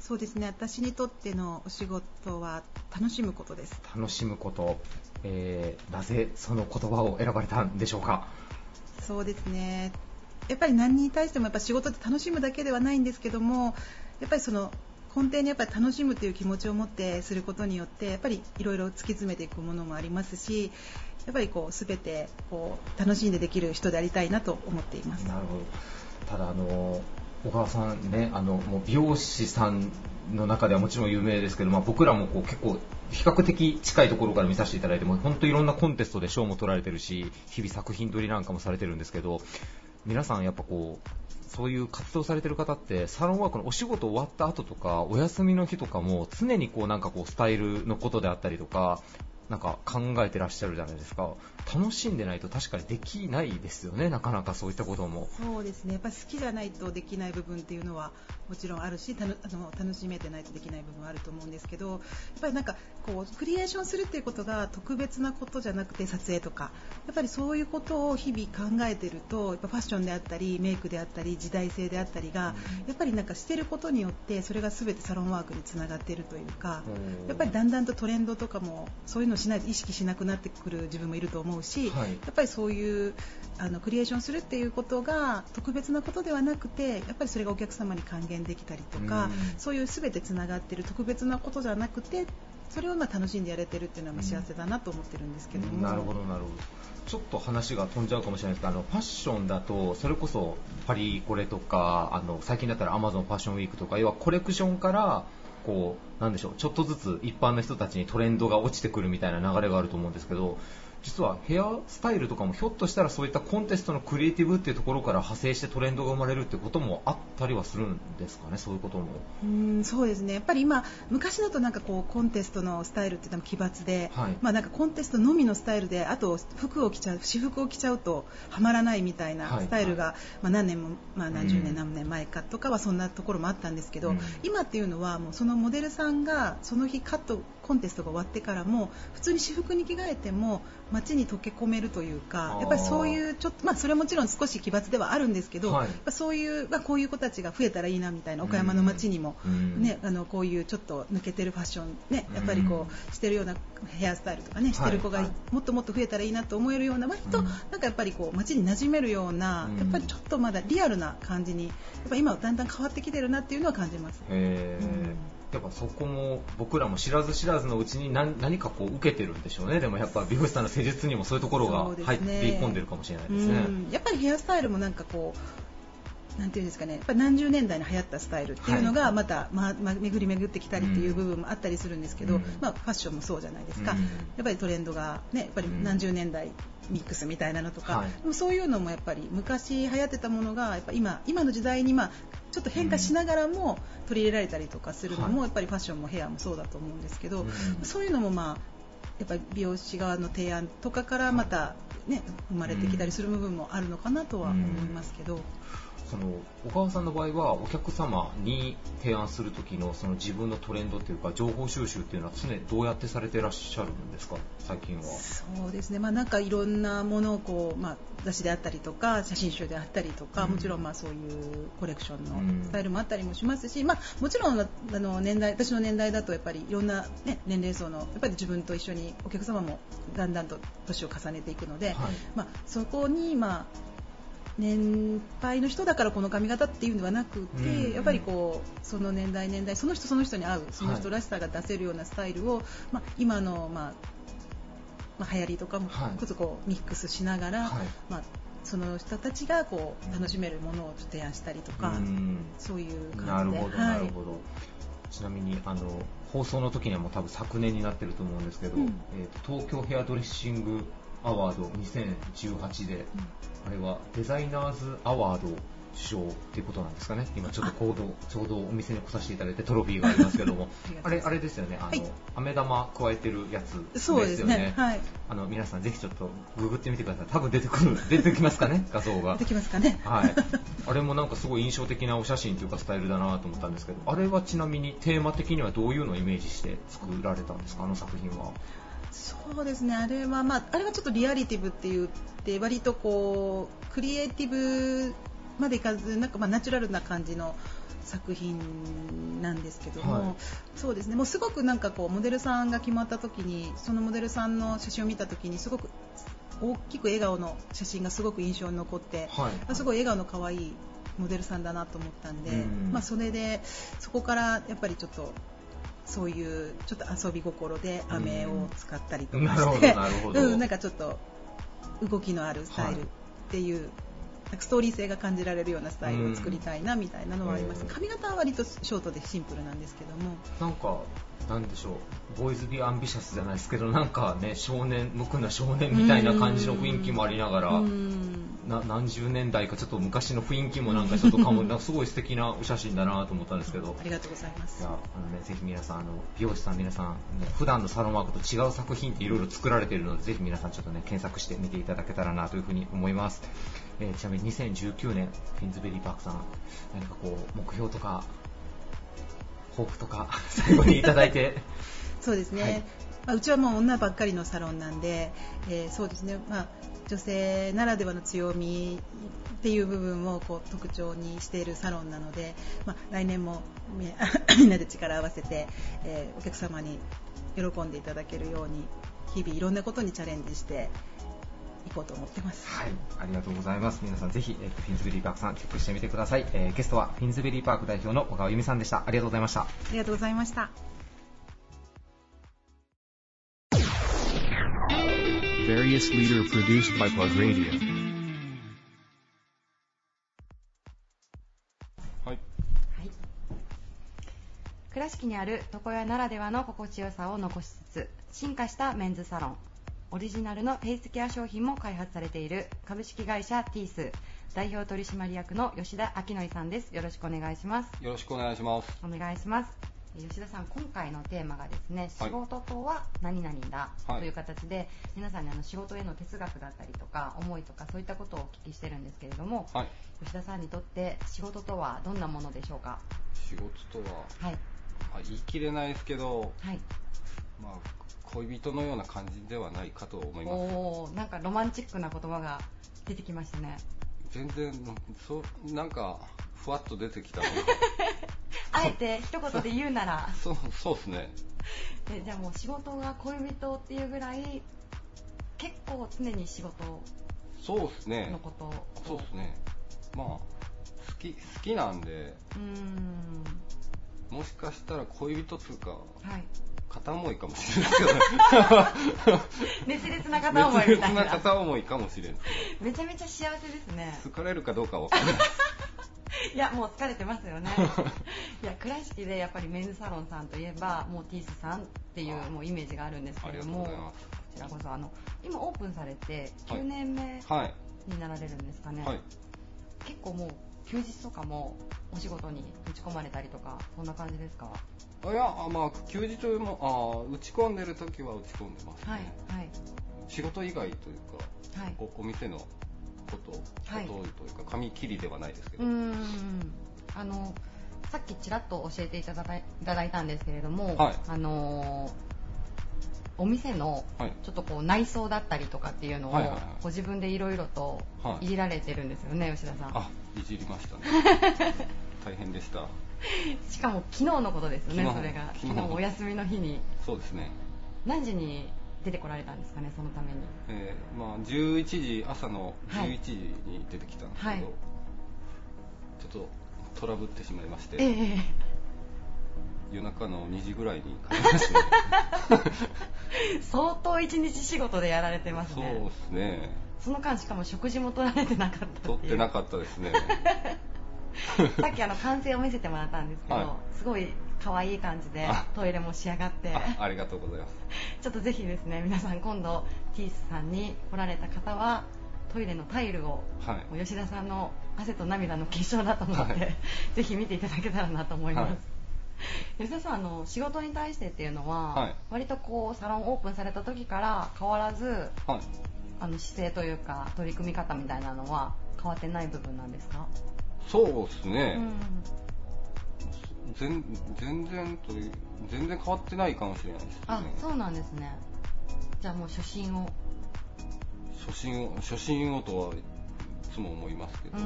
そうですね。私にとってのお仕事は楽しむことです。楽しむこと、えーなぜその言葉を選ばれたんでしょうか？そうですね。やっぱり何に対してもやっぱ仕事って楽しむだけではないんですけども、やっぱりその根底にやっぱり楽しむという気持ちを持ってすることによってやっぱりいろいろ突き詰めていくものもありますし、やっぱりこうすべてこう楽しんでできる人でありたいなと思っています。なるほど。ただ、あの、小川さんね、あの、もう美容師さんの中ではもちろん有名ですけど、まあ、僕らもこう結構、比較的近いところから見させていただいても、本当いろんなコンテストで賞も取られてるし、日々作品撮りなんかもされてるんですけど、皆さんやっぱこう、そういう活動されてる方って、サロンワークのお仕事終わった後とか、お休みの日とかも、常にこうなんかこう、スタイルのことであったりとか、なんか考えてらっしゃるじゃないですか。楽しんでないと確かにできないですよねなかなかそういったことも。そうですね。やっぱり好きじゃないとできない部分っていうのはもちろんあるしたのあの楽しめてないとできない部分はあると思うんですけどやっぱりなんかこうクリエーションするっていうことが特別なことじゃなくて撮影とか。やっぱりそういうことを日々考えてるとやっぱファッションであったりメイクであったり時代性であったりがやっぱりなんかしてることによってそれが全てサロンワークにつながっているというかやっぱりだんだんとトレンドとかもそういうのをしない意識しなくなってくる自分もいると思うし、はい。やっぱりそういうあのクリエーションするっていうことが特別なことではなくてやっぱりそれがお客様に還元できたりとか、うん。そういう全てつながっている特別なことじゃなくてそれをまあ楽しんでやれてるっていうのはまあ幸せだなと思ってるんですけども、なるほどなるほど。ちょっと話が飛んじゃうかもしれないですけどあのファッションだとそれこそパリコレとかあの最近だったらアマゾンファッションウィークとか要はコレクションからこうなんでしょうちょっとずつ一般の人たちにトレンドが落ちてくるみたいな流れがあると思うんですけど実はヘアスタイルとかもひょっとしたらそういったコンテストのクリエイティブっていうところから派生してトレンドが生まれるってこともあったりはするんですかねそういうことも。うんそうですね。やっぱり今昔だとなんかこうコンテストのスタイルっていうのも奇抜で、はい。まあなんかコンテストのみのスタイルであと服を着ちゃう私服を着ちゃうとはまらないみたいなはいスタイルが、まあ何年もまあ何十うん年何年前かとかはそんなところもあったんですけど、うん。今っていうのはもうそのモデルさんがその日カットコンテストが終わってからも普通に私服に着替えても街に溶け込めるというかやっぱりそういうちょっとまあそれはもちろん少し奇抜ではあるんですけど、はい。やっぱそういう、まあ、こういう子たちが増えたらいいなみたいな岡山の街にも、うん。ね、あのこういうちょっと抜けてるファッション、ね、やっぱりこうしてるようなヘアスタイルとかねしてる子がはい。もっともっと増えたらいいなと思えるような割とうん。なんかやっぱりこう街に馴染めるようなうん。やっぱりちょっとまだリアルな感じにやっぱ今だんだん変わってきてるなっていうのは感じます。やっぱそこも僕らも知らず知らずのうちに何何かこう受けてるんでしょうね。でもやっぱ美容師さんの施術にもそういうところが入ってね込んでるかもしれないですね。うん。やっぱりヘアスタイルもなんかこうなんていうんですかねやっぱり何十年代に流行ったスタイルっていうのはい。がまた、まま巡り巡ってきたりっていう部分もあったりするんですけど、うん。まあ、ファッションもそうじゃないですか、うん。やっぱりトレンドが、ね、やっぱり何十年代ミックスみたいなのとか、はい。でもそういうのもやっぱり昔流行ってたものがやっぱ今今の時代にまあちょっと変化しながらも取り入れられたりとかするのも、はい。やっぱりファッションもヘアもそうだと思うんですけど、うん。そういうのもまあやっぱり美容師側の提案とかからまた、ね、生まれてきたりする部分もあるのかなとは思いますけど、その小川さんの場合はお客様に提案する時のその自分のトレンドっていうか情報収集っていうのは常にどうやってされてらっしゃるんですか？最近は。そうですね、まあ、なんかいろんなものをこう、まあ、雑誌であったりとか写真集であったりとか、うん。もちろんまあそういうコレクションうん。のスタイルもあったりもしますし、まあ、もちろんあの年代私の年代だとやっぱりいろんな、ね、年齢層のやっぱり自分と一緒にお客様もだんだんと年を重ねていくので、はい。まあ、そこに、まあ、年配の人だからこの髪型っていうのではなくて、うん。やっぱりこうその年代年代その人その人に合うその人はいらしさが出せるようなスタイルを、まあ、今の、まあまあ、流行りとかもはい。こそこうミックスしながら、はい。まあ、その人たちがこう楽しめるものを提案したりとか、うん。そういう感じで。なるほど、はい。なるほど。ちなみにあの放送の時にはもう多分昨年になってると思うんですけど、うん。えーと東京ヘアドレッシングアワード2018で、あれはデザイナーズアワード受賞っていうことなんですかね？今ちょっと行動ちょうどお店に来させていただいてトロフィーがありますけども あれあれですよね？あの、はい飴玉加えてるやつですよね？そうですねはいあの皆さんぜひちょっとググってみてください。多分出てくる 出てきますかね？画像がで。きますかね？はい、あれもなんかすごい印象的なお写真というかスタイルだなと思ったんですけどあれはちなみにテーマ的にはどういうのをイメージして作られたんですか？あの作品はそうですね、あれは、まあ、あれはちょっとリアリティブって言って、割とこう、クリエイティブまでいかず、なんかまあナチュラルな感じの作品なんですけども、はい。そうですね、もうすごくなんかこう、モデルさんが決まった時に、そのモデルさんの写真を見た時に、すごく大きく笑顔の写真がすごく印象に残って、はい。すごい笑顔の可愛いモデルさんだなと思ったんで、うん。まあ、それでそこからやっぱりちょっとそういうちょっと遊び心で飴を使ったりとかして、うん、なんかちょっと動きのあるスタイルっていう、なんかストーリー性が感じられるようなスタイルを作りたいなみたいなのはあります、うん。髪型は割とショートでシンプルなんですけども。なんかなんでしょうボーイズ・ビー・アンビシャスじゃないですけどなんかね少年無垢な少年みたいな感じの雰囲気もありながらうん。な何十年代かちょっと昔の雰囲気もなんかちょっとかも なんかすごい素敵なお写真だなと思ったんですけど。ありがとうございます。いやあのね、ぜひ皆さんあの美容師さん皆さんもう普段のサロンワークと違う作品っていろいろ作られているのでぜひ皆さんちょっとね検索してみていただけたらなというふうに思います、えーちなみに2019年フィンズベリーパークさん何かこう目標とか抱負とか 最後にいただいて。そうですね、はい。まあ、うちはもう女ばっかりのサロンなんで、えーそうですね、まあ、女性ならではの強みっていう部分をこう特徴にしているサロンなので、まあ、来年もみ みんなで力を合わせて、えーお客様に喜んでいただけるように日々いろんなことにチャレンジしていこうと思ってます。はい、ありがとうございます。皆さんぜひ、えーとフィンズベリーパークさんチェックしてみてください。えーゲストはフィンズベリーパーク代表の小川由美さんでした。ありがとうございました。ありがとうございました。Various leader produced by Plug Radio. はい。はい倉敷にある床屋ならではの心地よさを残しつつ進化したメンズサロンオリジナルのフェイスケア商品も開発されている株式会社ティース代表取締役の吉田明則さんです。よろしくお願いします。よろしくお願いします。お願いします。え吉田さん今回のテーマがですね仕事とは何々だはい。という形で、皆さんにあの仕事への哲学だったりとか思いとかそういったことをお聞きしてるんですけれども、はい。吉田さんにとって仕事とはどんなものでしょうか？仕事とは、はい。あ言い切れないですけど、はいまあ、恋人のような感じではないかと思います。おーなんかロマンチックな言葉が出てきましたね全然、そう、なんか、ふわっと出てきた あえて一言で言うなら そう、そうですね。えじゃあもう仕事が恋人っていうぐらい結構常に仕事そうですねの。ことをそうですね。まあ、好き、好きなんで、うーんもしかしたら恋人つうか、はい片思いかもしれない。熱烈な片思いみたいな熱烈な片思いかもしれん。めちゃめちゃ幸せですね好かれるかどうかはわかんない。いやもう疲れてますよね いや倉敷でやっぱりメンズサロンさんといえばもうティースさんっていうもうイメージがあるんですけれどもこちらこそあの今オープンされてはい9年目。になられるんですかね、はい。結構もう休日とかもお仕事に打ち込まれたりとかそんな感じですか？あいや、あまあ、休日も、あ打ち込んでる時は打ち込んでますね。はいはい。仕事以外というか、はい。おお店のこと、はいことというか、紙切りではないですけど、うあのさっきちらっと教えていただいいただいたんですけれども、はい。あのーお店のはい。ちょっとこう内装だったりとかっていうのを、ご自分でいろいろとはい。いじられてるんですよね、吉田さん。あ、いじりましたね。大変でした。しかも昨日のことですよね、それが。昨日お休みの日にそうですね。何時に出てこられたんですかね、そのために。えーまあ、11時、朝のはい11時に出てきたんですけど、はいちょっとトラブってしまいまして、ええ夜中の2時ぐらいに帰りましたね。相当一日仕事でやられてますそうね。ですね。その間しかも食事も取られてなかったっていう。撮ってなかったですね。さっきあの完成を見せてもらったんですけど、はい。すごい可愛い感じであ。トイレも仕上がって。あありがとうございます。ちょっとぜひですね皆さん今度ティースさんに来られた方はトイレのタイルを、はい。吉田さんの汗と涙の結晶だと思って、はい。ぜひ見ていただけたらなと思います、はい。吉田さんあの仕事に対してっていうのは、はい。割とこうサロンオープンされた時から変わらずはい。あの姿勢というか取り組み方みたいなのは変わってない部分なんですか、そうですね。うん全全然という全然変わってないかもしれないですね。あそうなんですねじゃあもう初心を初心を初心をとはいつも思いますけど、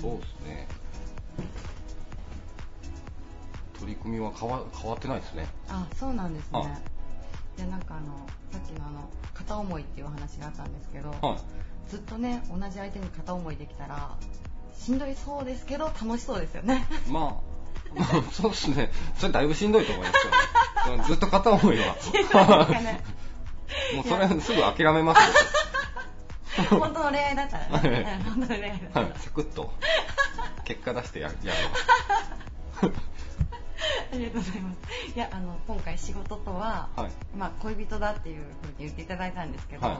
そうですね。取り組みは変わ変わってないですね。あそうなんですねはいいやなんかあのさっきのあの片思いっていうお話があったんですけど、はい。ずっとね同じ相手に片思いできたらしんどいそうですけど楽しそうですよねまあ、そうですね。それだいぶしんどいと思いますよ。ずっと片思いは。もうそれすぐ諦めますよ。本当の恋愛だったらね、本当の恋愛だったら、はい、サクッと結果出してややめます。ありがとうございますいやあの今回仕事とは、はいまあ、恋人だっていうふうに言っていただいたんですけど、はい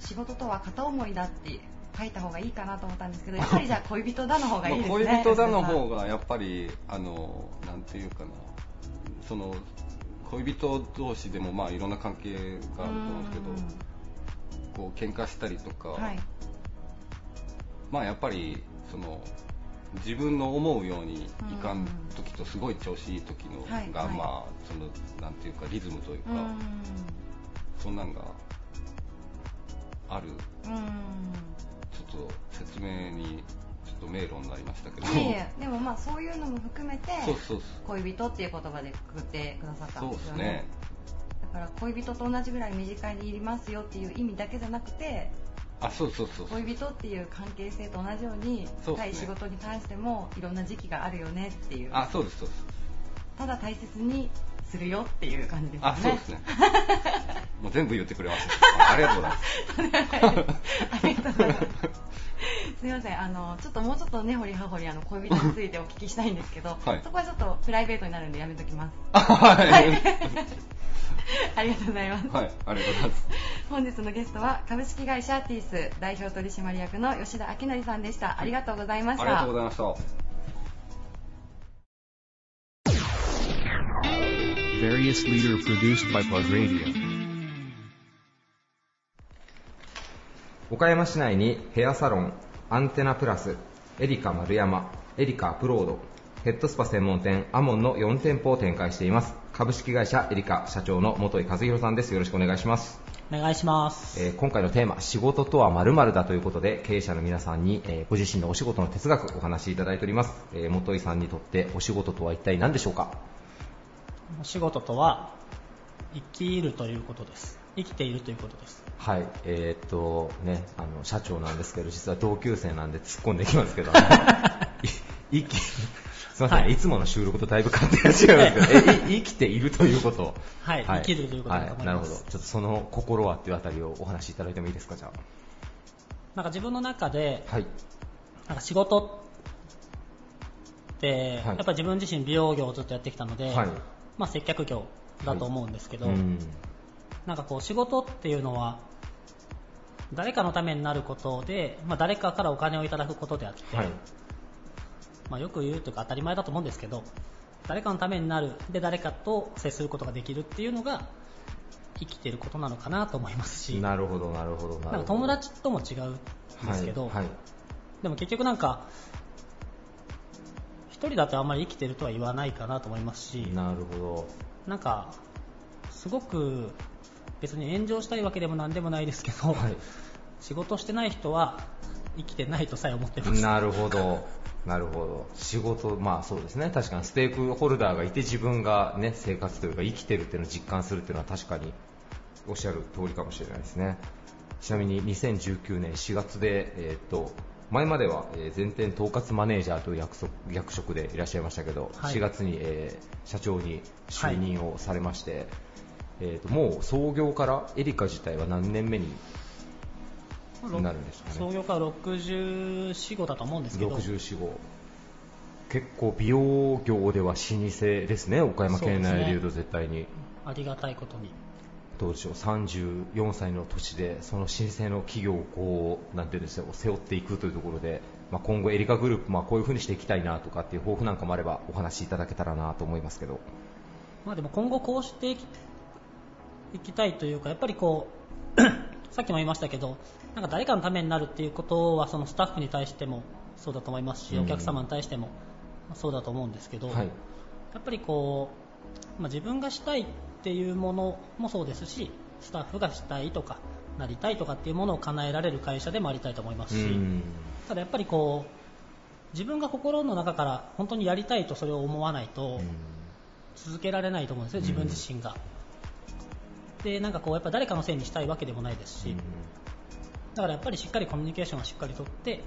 仕事とは片思いだって書いた方がいいかなと思ったんですけどやっぱりじゃあ恋人だの方がいいですね。まあ恋人だの方ががやっぱりあのなんていうかなその恋人同士でもまあいろんな関係があると思うんですけどこう喧嘩したりとか、はい。まあやっぱりその自分の思うようにいかん時とすごい調子いい時のが、まあそのなんていうかリズムというか、うん。そんなんがあるょっと説明にちょっと迷路になりましたけど。いえいえでもまあそういうのも含めてそうそう恋人っていう言葉でくくってくださったんでよね。ね。だから恋人と同じぐらい身近にいりますよっていう意味だけじゃなくてあそうそうそう恋人っていう関係性と同じようにそうですね。対仕事に関してもいろんな時期があるよねっていう。あそうですそうです。ただ大切にするよっていう感じですね。あそうですね もう全部言ってくれましたありがとうございますありがとうございます。すみません、あのちょっともうちょっと根掘り葉掘りあの恋人についてお聞きしたいんですけど、はいそこはちょっとプライベートになるんでやめときます。はい、はい、ありがとうございます。ありがとうございます本日のゲストは株式会社ティース代表取締役の吉田明成さんでした。ありがとうございました。ありがとうございました Various leader produced by Plug Radio. 岡山市内にヘアサロン、アンテナプラス、エリカ丸山、エリカアプロード、ヘッドスパ専門店アモンの4店舗を展開しています。株式会社エリカ社長の本井和弘さんです。よろしくお願いします。お願いします。えー今回のテーマ、仕事とは〇〇だということで、経営者の皆さんに、えーご自身のお仕事の哲学お話しいただいております。えー本井さんにとってお仕事とは一体何でしょうか？お仕事とは、生きるということです。生きているということです。はい、えーっとね、あの社長なんですけど、実は同級生なんで突っ込んできますけど、い生き、すみません、はい。い、つもの収録とだいぶ勝手が違うんですけど、えい。生きているということ、はい生きるということだと思います。はい、なるほど、ちょっとその心はっていうあたりをお話しいただいてもいいですか、じゃなんか自分の中で、あ。はい、なんか仕事って、はい。やっぱり自分自身美容業をずっとやってきたので、はい。まあ接客業だと思うんですけど、うんなんかこう仕事っていうのは、誰かのためになることで、まあ、誰かからお金をいただくことであって、はい、まあ、よく言うというか当たり前だと思うんですけど誰かのためになるで誰かと接することができるっていうのが生きてることなのかなと思いますしなるほど、なるほど、なるほど。なんか友達とも違うんですけど、はいはいでも結局なんか一人だとあんまり生きてるとは言わないかなと思いますしなるほど。なんかすごく別に炎上したいわけでもなんでもないですけど、はい仕事してない人は生きてないとさえ思ってます。なるほど。なるほど。仕事、まあそうですね。確かにステークホルダーがいて自分がね、生活というか生きてるっていうのを実感するっていうのは確かにおっしゃる通りかもしれないですね。ちなみに2019年4月で、えーっと、前まではえー全店統括マネージャーという役職役職でいらっしゃいましたけど、はい4月に、えー社長に就任をされまして、えーっともう創業からエリカ自体は何年目になるんですかね？創業から64、5だと思うんですけど、64号。結構美容業では老舗ですね岡山県内でいうと絶対に、ありがたいことに。どうでしょう？34歳の年でその老舗の企業をこうなんていうんですか背負っていくというところで、まあ、今後エリカグループ、まあ、こういうふうにしていきたいなとかっていう抱負なんかもあればお話しいただけたらなと思いますけど。まあでも今後こうしていきいきたいというか、やっぱりこう、さっきも言いましたけど、なんか誰かのためになるっていうことは、そのスタッフに対してもそうだと思いますし、うん。お客様に対してもそうだと思うんですけど、はい。やっぱりこう、まあ、自分がしたいっていうものもそうですし、スタッフがしたいとか、なりたいとかっていうものを叶えられる会社でもありたいと思いますし、うん。ただやっぱりこう、自分が心の中から本当にやりたいとそれを思わないと、続けられないと思うんですよ、自分自身が。で、なんかこう、やっぱ誰かのせいにしたいわけでもないですし、だからやっぱりしっかりコミュニケーションはしっかりとって、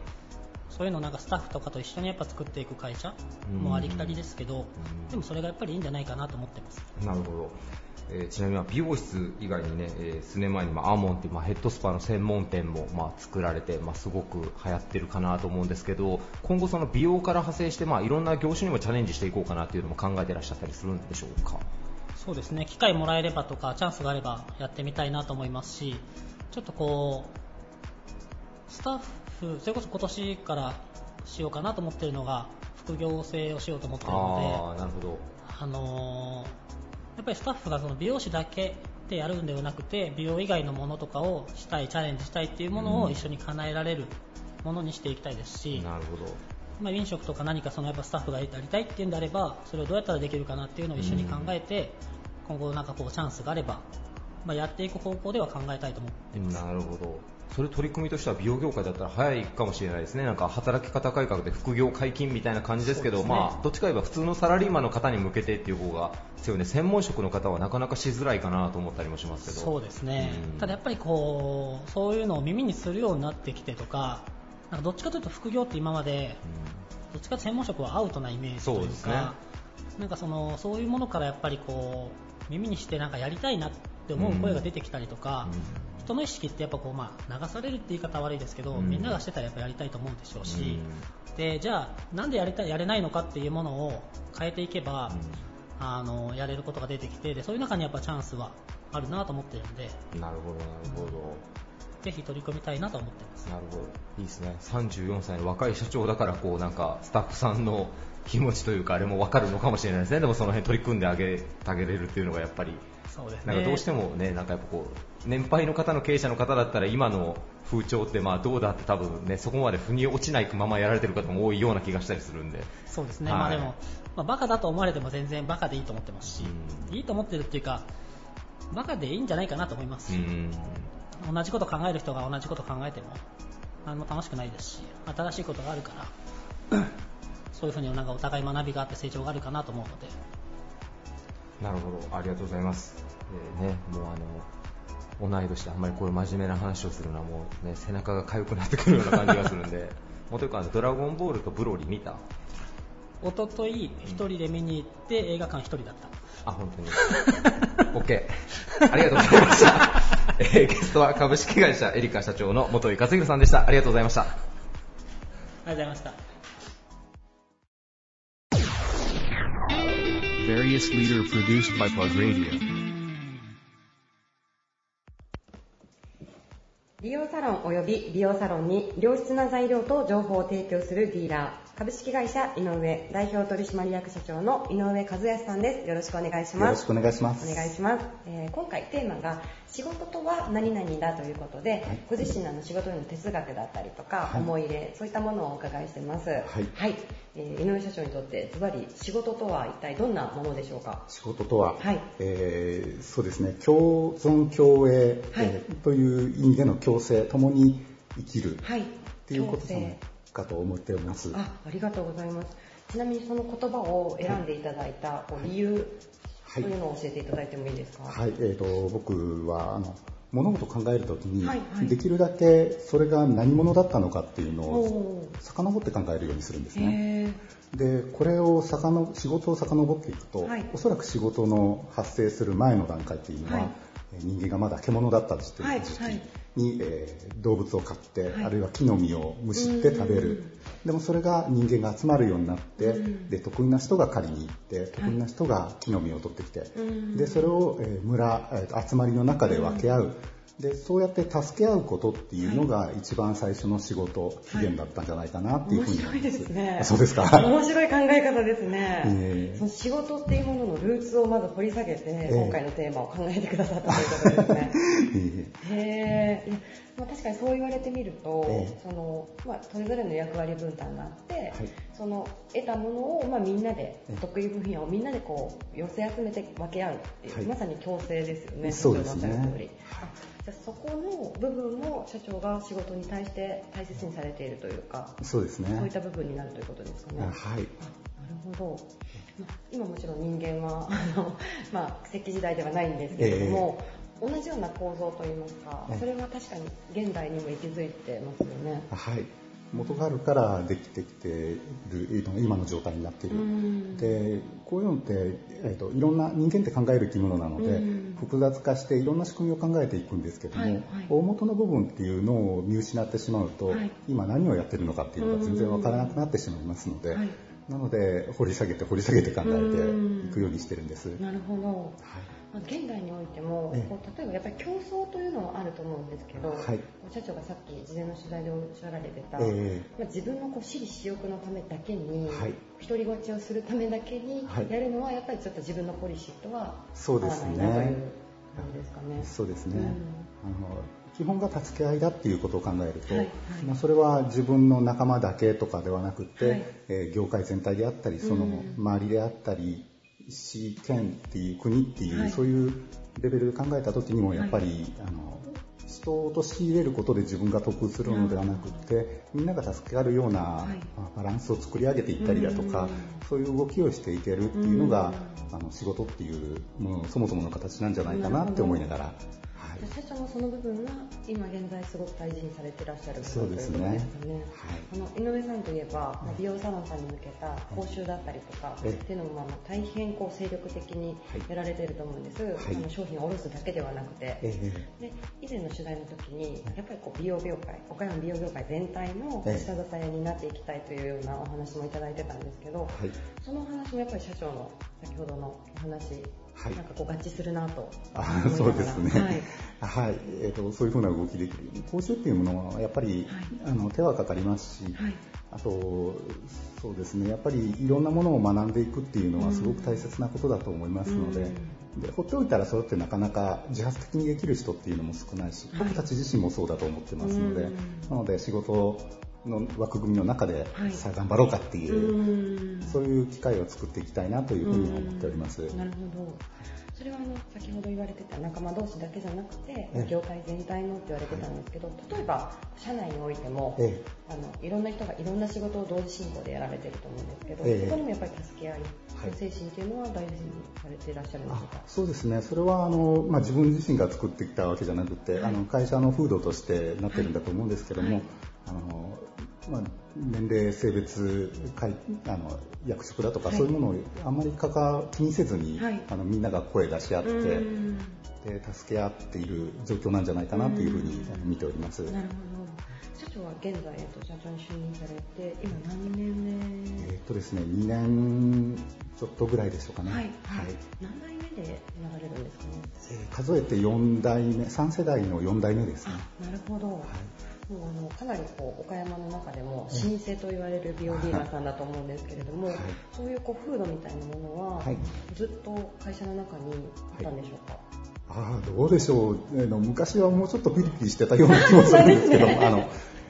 そういうのをなんかスタッフとかと一緒にやっぱ作っていく会社もありきたりですけど、でもそれがやっぱりいいんじゃないかなと思ってます。なるほど、えーちなみにまあ美容室以外にね、えー数年前にまあアーモンっていうまあヘッドスパの専門店もまあ作られて、まあ、すごく流行ってるかなと思うんですけど今後その美容から派生してまあいろんな業種にもチャレンジしていこうかなっていうのも考えてらっしゃったりするんでしょうか？そうですね、機会もらえればとか、チャンスがあればやってみたいなと思いますし、ちょっとこう、スタッふそれこそ今年からしようかなと思ってるのが副業制をしようと思ってるのああ、なるほど。で、あのーやっぱりスタッフがその美容師だけでやるんではなくて美容以外のものとかをしたいチャレンジしたいっていうものを一緒に叶えられるものにしていきたいですし、なるほど。まあ、飲食とか何かそのやっぱスタッフがやりたいっていうんであればそれをどうやったらできるかなっていうのを一緒に考えて、今後なんかこうチャンスがあれば、まあ、やっていく方向では考えたいと思ってます。なるほど。それ取り組みとしては美容業界だったら早いかもしれないですね。なんか働き方改革で副業解禁みたいな感じですけど、ねまあどっちか言えば普通のサラリーマンの方に向けてっていう方が強いね。専門職の方はなかなかしづらいかなと思ったりもしますけど。そうですね、うんただやっぱりこうそういうのを耳にするようになってきてとかなんかどっちかというと副業って今までどっちか専門職はアウトなイメージというそうですね。かなんかそのそういうものからやっぱりこう耳にしてなんかやりたいなって思う声が出てきたりとか、人の意識ってやっぱこう、まあ、流されるって言い方は悪いですけど、うん。みんながしてたらやっぱやりたいと思うんでしょうし、うん。でじゃあなんでやりたいやれないのかっていうものを変えていけば、あのやれることが出てきてでそういう中にやっぱチャンスはあるなと思ってるんで。うんなるほど、なるほど。ぜひ取り組みたいなと思ってますなるほど。いいですね。34歳の若い社長だから、こう、なんか、スタッフさんの気持ちというか、あれもわかるのかもしれないですね。でもその辺取り組んであげてあげれるっていうのがやっぱり、そうですねなんかどうしてもね、なんかやっぱこう、年配の方の経営者の方だったら今の風潮ってまあどうだって多分ね、そこまで腑に落ちないままやられてる方も多いような気がしたりするんで。そうですね、はいまあでも、まあ、バカだと思われても全然バカでいいと思ってますし、うんいいと思ってるっていうかバカでいいんじゃないかなと思いますし、うん。同じこと考える人が同じこと考えても何も楽しくないですし新しいことがあるから そういうふうになんかお互い学びがあって成長があるかなと思うので。なるほど、ありがとうございます。えーね、もうあの、同い年であんまりこういう真面目な話をするのはもうね、背中が痒くなってくるような感じがするんで、もうというかドラゴンボールとブロリー見た？一昨日一人で見に行って映画館一人だったあ、本当に。OK。ありがとうございました。えーゲストは株式会社エリカ社長の元井克弘さんでした。ありがとうございました。ありがとうございました Various leader produced by Plug Radio. 美容サロン及び美容サロンに良質な材料と情報を提供するディーラー株式会社井上代表取締役社長の井上和康さんです。よろしくお願いします。よろしくお願いします。お願いします、えー今回テーマが仕事とは何々だということで、ご自身のあの仕事への哲学だったりとか、はい。思い入れそういったものをお伺いしてます。はい。えー井上社長にとってズバリ仕事とは一体どんなものでしょうか？仕事とは、はい。えーそうですね、共存共栄、はい。えーという意味での共生、共に生きるはい。っていうことなのかと思っております。あありがとうございます。ちなみにその言葉を選んでいただいた理由とはいいうのを教えていただいてもいいですか？はい、えー、と僕はあの物事を考えるときに、はいはい。できるだけそれが何者だったのかっていうのを遡って考えるようにするんですね。へでこれをさかの仕事を遡っていくと、はい。おそらく仕事の発生する前の段階っていうのは、はい。えー人間がまだ獣だった時期。はい時期はいに、えー動物を飼って、はい。あるいは木の実をむしって食べる。でもそれが人間が集まるようになって、うん。で得意な人が狩りに行って得意な人が木の実を取ってきて、うん。でそれを、えー村、えー集まりの中で分け合う、でそうやって助け合うことっていうのが一番最初の仕事起源だったんじゃないかなっていう面ふうに思います。白いですね。あそうですか？面白い考え方ですね、ええ。その仕事っていうもののルーツをまず掘り下げて、え今回のテーマを考えてくださったということですね。え。へえ、いやまあ、確かにそう言われてみると、ええ。そのまあ、それぞれの役割分担があって、はいその得たものを、まあ、みんなでええ得意分野をみんなでこう寄せ集めて分け合うっていう、はいまさに共生ですよねそうですね社長のおっしゃる通りあじゃあそこの部分も社長が仕事に対して大切にされているというか、そうですね。そういった部分になるということですかね。はい。あなるほど。まあ今もちろん人間はあの、まあ、石器時代ではないんですけれども、同じような構造といいますかええ、それは確かに現代にも息づいてますよね。はい。元があるからできてきている今の状態になっている。うん。で、こういうのって、えー、といろんな人間って考える生き物なので、うん。複雑化していろんな仕組みを考えていくんですけども、はいはい。大元の部分っていうのを見失ってしまうと、はい。今何をやってるのかっていうのが全然わからなくなってしまいますので、はい。なので掘り下げて掘り下げて考えていくようにしてるんです。なるほど。まあ、現代においても、ええ。こう例えばやっぱり競争というのはあると思うんですけど、はい。社長がさっき事前の取材でおっしゃられてた、えまあ、自分のこう私利私欲のためだけに、はい。独り勝ちをするためだけにはい。やるのはやっぱりちょっと自分のポリシーとは合わないなという感じですかね。そうですね、うん。あの基本が助け合いだっていうことを考えると、はい。はいまあ、それは自分の仲間だけとかではなくて、はい。えー業界全体であったりそのうん。周りであったり市県っていう国っていう、はい。そういうレベルで考えた時にもやっぱり、あの人を陥れることで自分が得するのではなくて、みんなが助け合うような、まあバランスを作り上げていったりだとか、そういう動きをしていけるっていうのが、あの仕事っていうものそもそもの形なんじゃないかなって思いながら。はい。社長もその部分は今現在すごく大事にされていらっしゃるそうですね。ということですかね。あの井上さんといえば、まあ美容サロンさんに向けた講習だったりとか、ええ。っていうのもまあ大変こう精力的にやられていると思うんです、はい。あの商品を卸すだけではなくて、えで以前の取材の時にやっぱりこう美容業界岡山美容業界全体のええ。下支えになっていきたいというようなお話もいただいてたんですけど、はい。そのお話もやっぱり社長の先ほどのお話、はい。なんかこう合致するなと。あそうですね、はい。はい。えー、とそういうふうな動きで講習っていうものはやっぱり、あの手はかかりますし、はい。あとそうですね。やっぱりいろんなものを学んでいくっていうのはすごく大切なことだと思いますので,、で放っておいたらそれってなかなか自発的にできる人っていうのも少ないし、僕たち自身もそうだと思ってますので、なので仕事の枠組みの中で、はい。さあ頑張ろうかっていう、うん。そういう機会を作っていきたいなというふうに思っております。なるほど。それはあの先ほど言われてた仲間同士だけじゃなくてええ。業界全体のって言われてたんですけど、例えば社内においても、えあのいろんな人がいろんな仕事を同時進行でやられてると思うんですけど、ええ。そこにもやっぱり助け合いの精神っていうのは大事にされていらっしゃるんでか？そうですね、それはあの、まあ、自分自身が作ってきたわけじゃなくて、あの会社の風土としてなってるんだと思うんですけども、あのまあ、年齢、性別、会あの役職だとか、はいそういうものをあんまり関わ気にせずに、はいあのみんなが声出し合って、うんで助け合っている状況なんじゃないかなというふうにあの見ております。なるほど。社長は現在、えっと、社長に就任されて、今何年目？えーっとですね、2年ちょっとぐらいでしょうかね。はい、はい何代目でなられるんですかね？えー数えて4代目、3世代の4代目ですね。あ、なるほど。もうあのかなりこう岡山の中でも老舗と言われる美容ディーラーさんだと思うんですけれども、はいそういうこう風土みたいなものは、はいずっと会社の中にあったんでしょうか？ああどうでしょう、あの昔はもうちょっとピリピリしてたような気もするんですけど、あの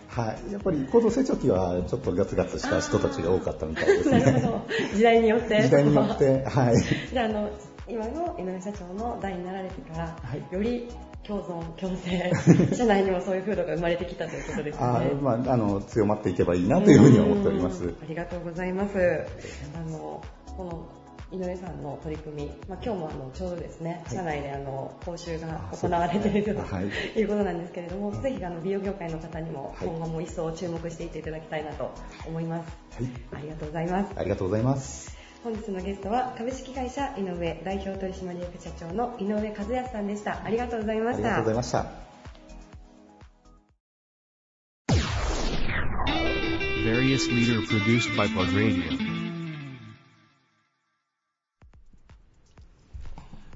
はい、やっぱり高度成長期はちょっとガツガツした人たちが多かったみたいですなるほね。ど。時代によって。時代によって、はい、じゃああの今の井上社長の代になられてから、はいより共存共生社内にもそういう風土が生まれてきたということですあね。まあ、あの強まっていけばいいなというふうに思っております。うんありがとうございます。あのこの井上さんの取り組み、まあ、今日もあのちょうどですね、はい社内であの講習があ行われているはいいうことなんですけれども、ぜひあの美容業界の方にもはい今後も一層注目していっていただきたいなと思います。はい、ありがとうございます。ありがとうございます。本日のゲストは株式会社井上代表取締役社長の井上和康さんでした。ありがとうございましたありがとうござい。ました。Various leader produced by Plug Radio.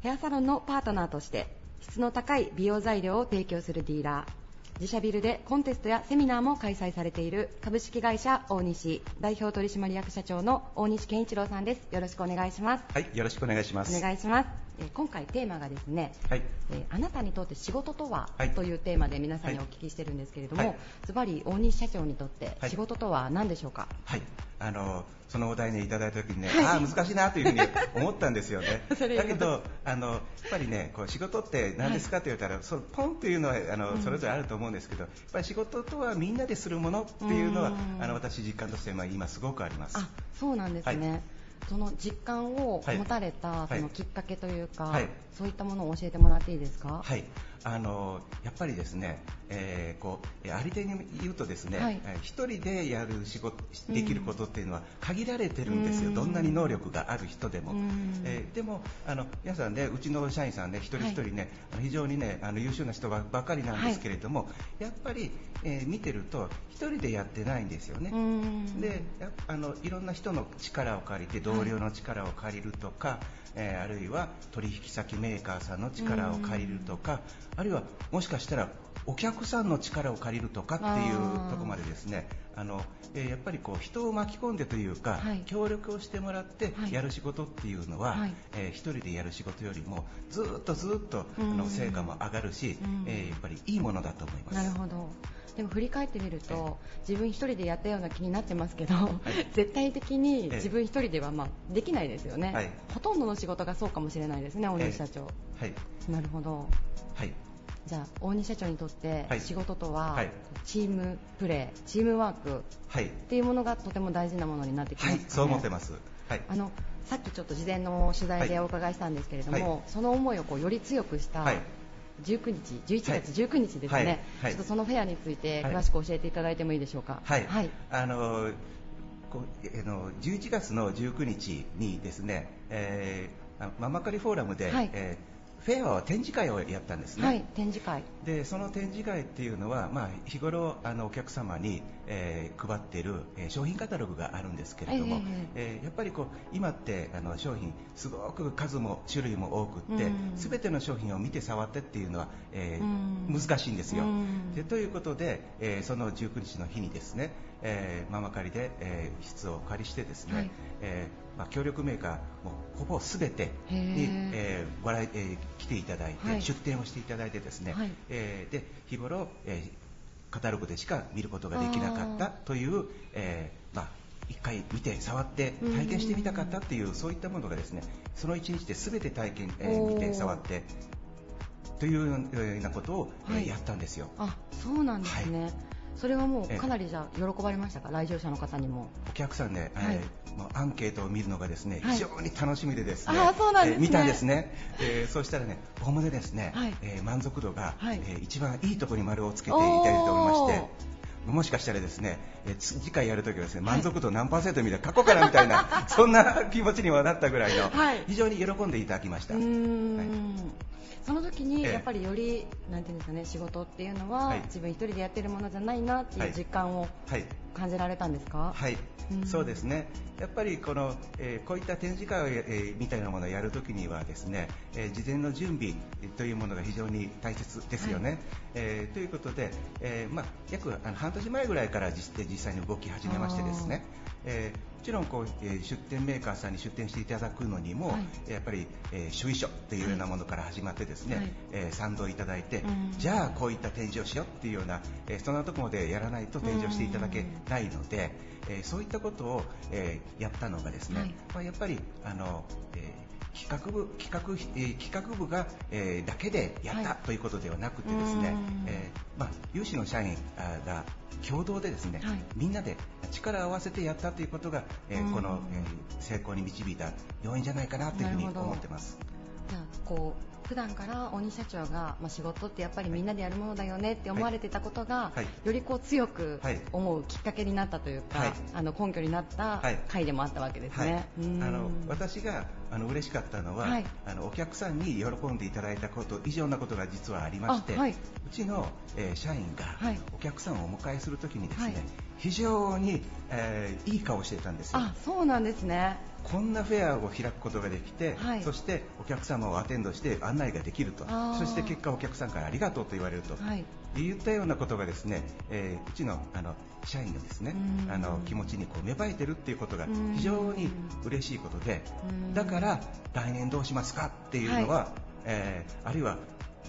ヘアサロンのパートナーとして質の高い美容材料を提供するディーラー自社ビルでコンテストやセミナーも開催されている株式会社大西代表取締役社長の大西健一郎さんです。よろしくお願いします。はい、よろしくお願いします。お願いしますえー今回テーマがですね、はい、えーあなたにとって仕事とは、はい。というテーマで皆さんにお聞きしてるんですけれども、はい。ズバリ大西社長にとってはい。仕事とは何でしょうか、はい、あのそのお題ねいただいた時にね、はい。ああ難しいなというふうに思ったんですよね。だけどあのやっぱりねこう仕事って何ですかって言ったら、そうポンっていうのはあの、うん。それぞれあると思うんですけど、やっぱり仕事とはみんなでするものっていうのはうん。あの私実感としてまあ今すごくあります。あそうなんですね、はいその実感をはい。持たれたはい。そのきっかけというか、はい。そういったものを教えてもらっていいですか、はい、あのやっぱりですね、えーこうあり手に言うとですね、はい。えー一人でやる仕事できることっていうのは限られてるんですよ、どんなに能力がある人でも、えーでもあの皆さんねうちの社員さんね一人一人ね、あの非常にねあの優秀な人ばばかりなんですけれども、やっぱり、えー見てると一人でやってないんですよね、でやっぱあのいろんな人の力を借りて同僚の力を借りるとか、えーあるいは取引先メーカーさんの力を借りるとか、あるいはもしかしたらお客さんの力を借りるとかっていうところまでですねあの、えーやっぱりこう人を巻き込んでというか、はい。協力をしてもらってはい。やる仕事っていうのは、はい。えー一人でやる仕事よりもずーっとずーっとあうん。の成果も上がるし、うん。えーやっぱりいいものだと思います。なるほどでも振り返ってみると自分一人でやったような気になってますけど、絶対的に自分一人ではまあできないですよね、はい。ほとんどの仕事がそうかもしれないですね大西社長、はい。なるほど。はい。じゃあ大西社長にとってはい。仕事とは、はい。チームプレーチームワークはい。っていうものがとても大事なものになってきますかね、はい。そう思ってます。はい。あのさっきちょっと事前の取材でお伺いしたんですけれども、はい。その思いをこうより強くしたはい19日、11月19日ですね、はい。はい。ちょっとそのフェアについてはい。詳しく教えていただいてもいいでしょうか？はい、はい、あのこうあの11月の19日にですね、えーあママカリフォーラムで、はい。えーフェアは展示会をやったんですね。はい、展示会。でその展示会っていうのは、まあ、日頃あのお客様に、えー配っている、えー商品カタログがあるんですけれども、ええーやっぱりこう今ってあの商品すごく数も種類も多くってうんすべての商品を見て触ってっていうのは、え難しいんですよ。うんでということで、えーその19日の日にですね、えーママカリで、えー室をお借りしてですね、はいえーまあ、協力メーカーもほぼすべてに、えーご来えー来ていただいて、はい。出店をしていただいてですね、はい。えーで日頃、えーカタログでしか見ることができなかったという、えーまあ一回見て触って体験してみたかったっていうそういったものがですねその一日で全て体験、えー見て触ってというようなことを、えーはい。やったんですよ。あ、そうなんですね。それはもうええ。かなりじゃあ喜ばれましたか、来場者の方にも。お客さんね、はい。えーもうアンケートを見るのがですね、はい。非常に楽しみでですね、あーそうなんですね。えー見たんですね、えーそうしたらね、おおむねですね、はい。えー満足度が、はい。えー一番いいところに丸をつけていただいておりまして、もしかしたらですね、え次回やるときはですね、満足度何パーセントみたいな、過去からみたいな、そんな気持ちにはなったぐらいの、はい。非常に喜んでいただきました。うーんその時にええ。やっぱりより、なんていうんですかね、仕事っていうのは、はい。自分一人でやってるものじゃないなっていう実感をはい。感じられたんですか？はい。うん、そうですね。やっぱりこの、えーこういった展示会を、えーみたいなものをやるときにはですね、えー事前の準備というものが非常に大切ですよね。はい。えーということで、えーまあ、約あの半年前ぐらいから実実際に動き始めましてですね、えちろんこう、えー出店メーカーさんに出店していただくのにも、はい。やっぱり、えー、主意書っていうようなものから始まってですね、はい。えー賛同いただいて、うん。じゃあこういった展示をしようっていうような、えーそんなところまでやらないと展示をしていただけないので、えーそういったことを、えーやったのがですね、はい。まあ、やっぱりあの、えー企画部企画、えー企画部が、えーだけでやった、はい。ということではなくてですねうん、えーまあ、有志の社員が共同でですね、はい。みんなで力を合わせてやったということが、えこの、えー成功に導いた要因じゃないかなというふうに思ってます。こう普段から鬼社長が、まあ、仕事ってやっぱりみんなでやるものだよねって思われてたことが、はい。よりこう強くはい。思うきっかけになったというか、はい。あの根拠になったはい。回でもあったわけですはい。ね。あの私があの嬉しかったのは、はい。あのお客さんに喜んでいただいたこと以上なことが実はありまして、うちの、えー社員がはい。お客さんをお迎えするときにですね、はい。非常に、えーいい顔をしていたんですよ。あそうなんですね。こんなフェアを開くことができて、はい。そしてお客様をアテンドして案内ができると。そして結果お客さんからありがとうと言われると、はい。言ったようなことがですね、えーうちのあの社員のですねうん。あの気持ちにこう芽生えてるっていうことがうん。非常に嬉しいことでうん。だから来年どうしますかっていうのは、はえーあるいは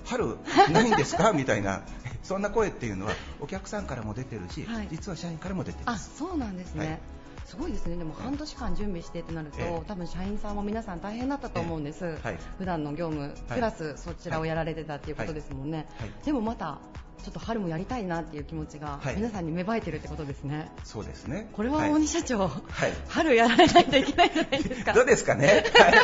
春ないんですか？みたいなそんな声っていうのはお客さんからも出てるし、はい。実は社員からも出てあます。そうなんですね。はいすごいですね、でも半年間準備してとなると、ええ。多分社員さんも皆さん大変だったと思うんです、ええ。はい。普段の業務、はい。プラスそちらをやられてたっていうことですもんね、はい。でもまたちょっと春もやりたいなっていう気持ちが、はい。皆さんに芽生えてるってことですね。そうですね。これは大西社長、はい。春やられないといけないじゃないですか。どうですかね。はい。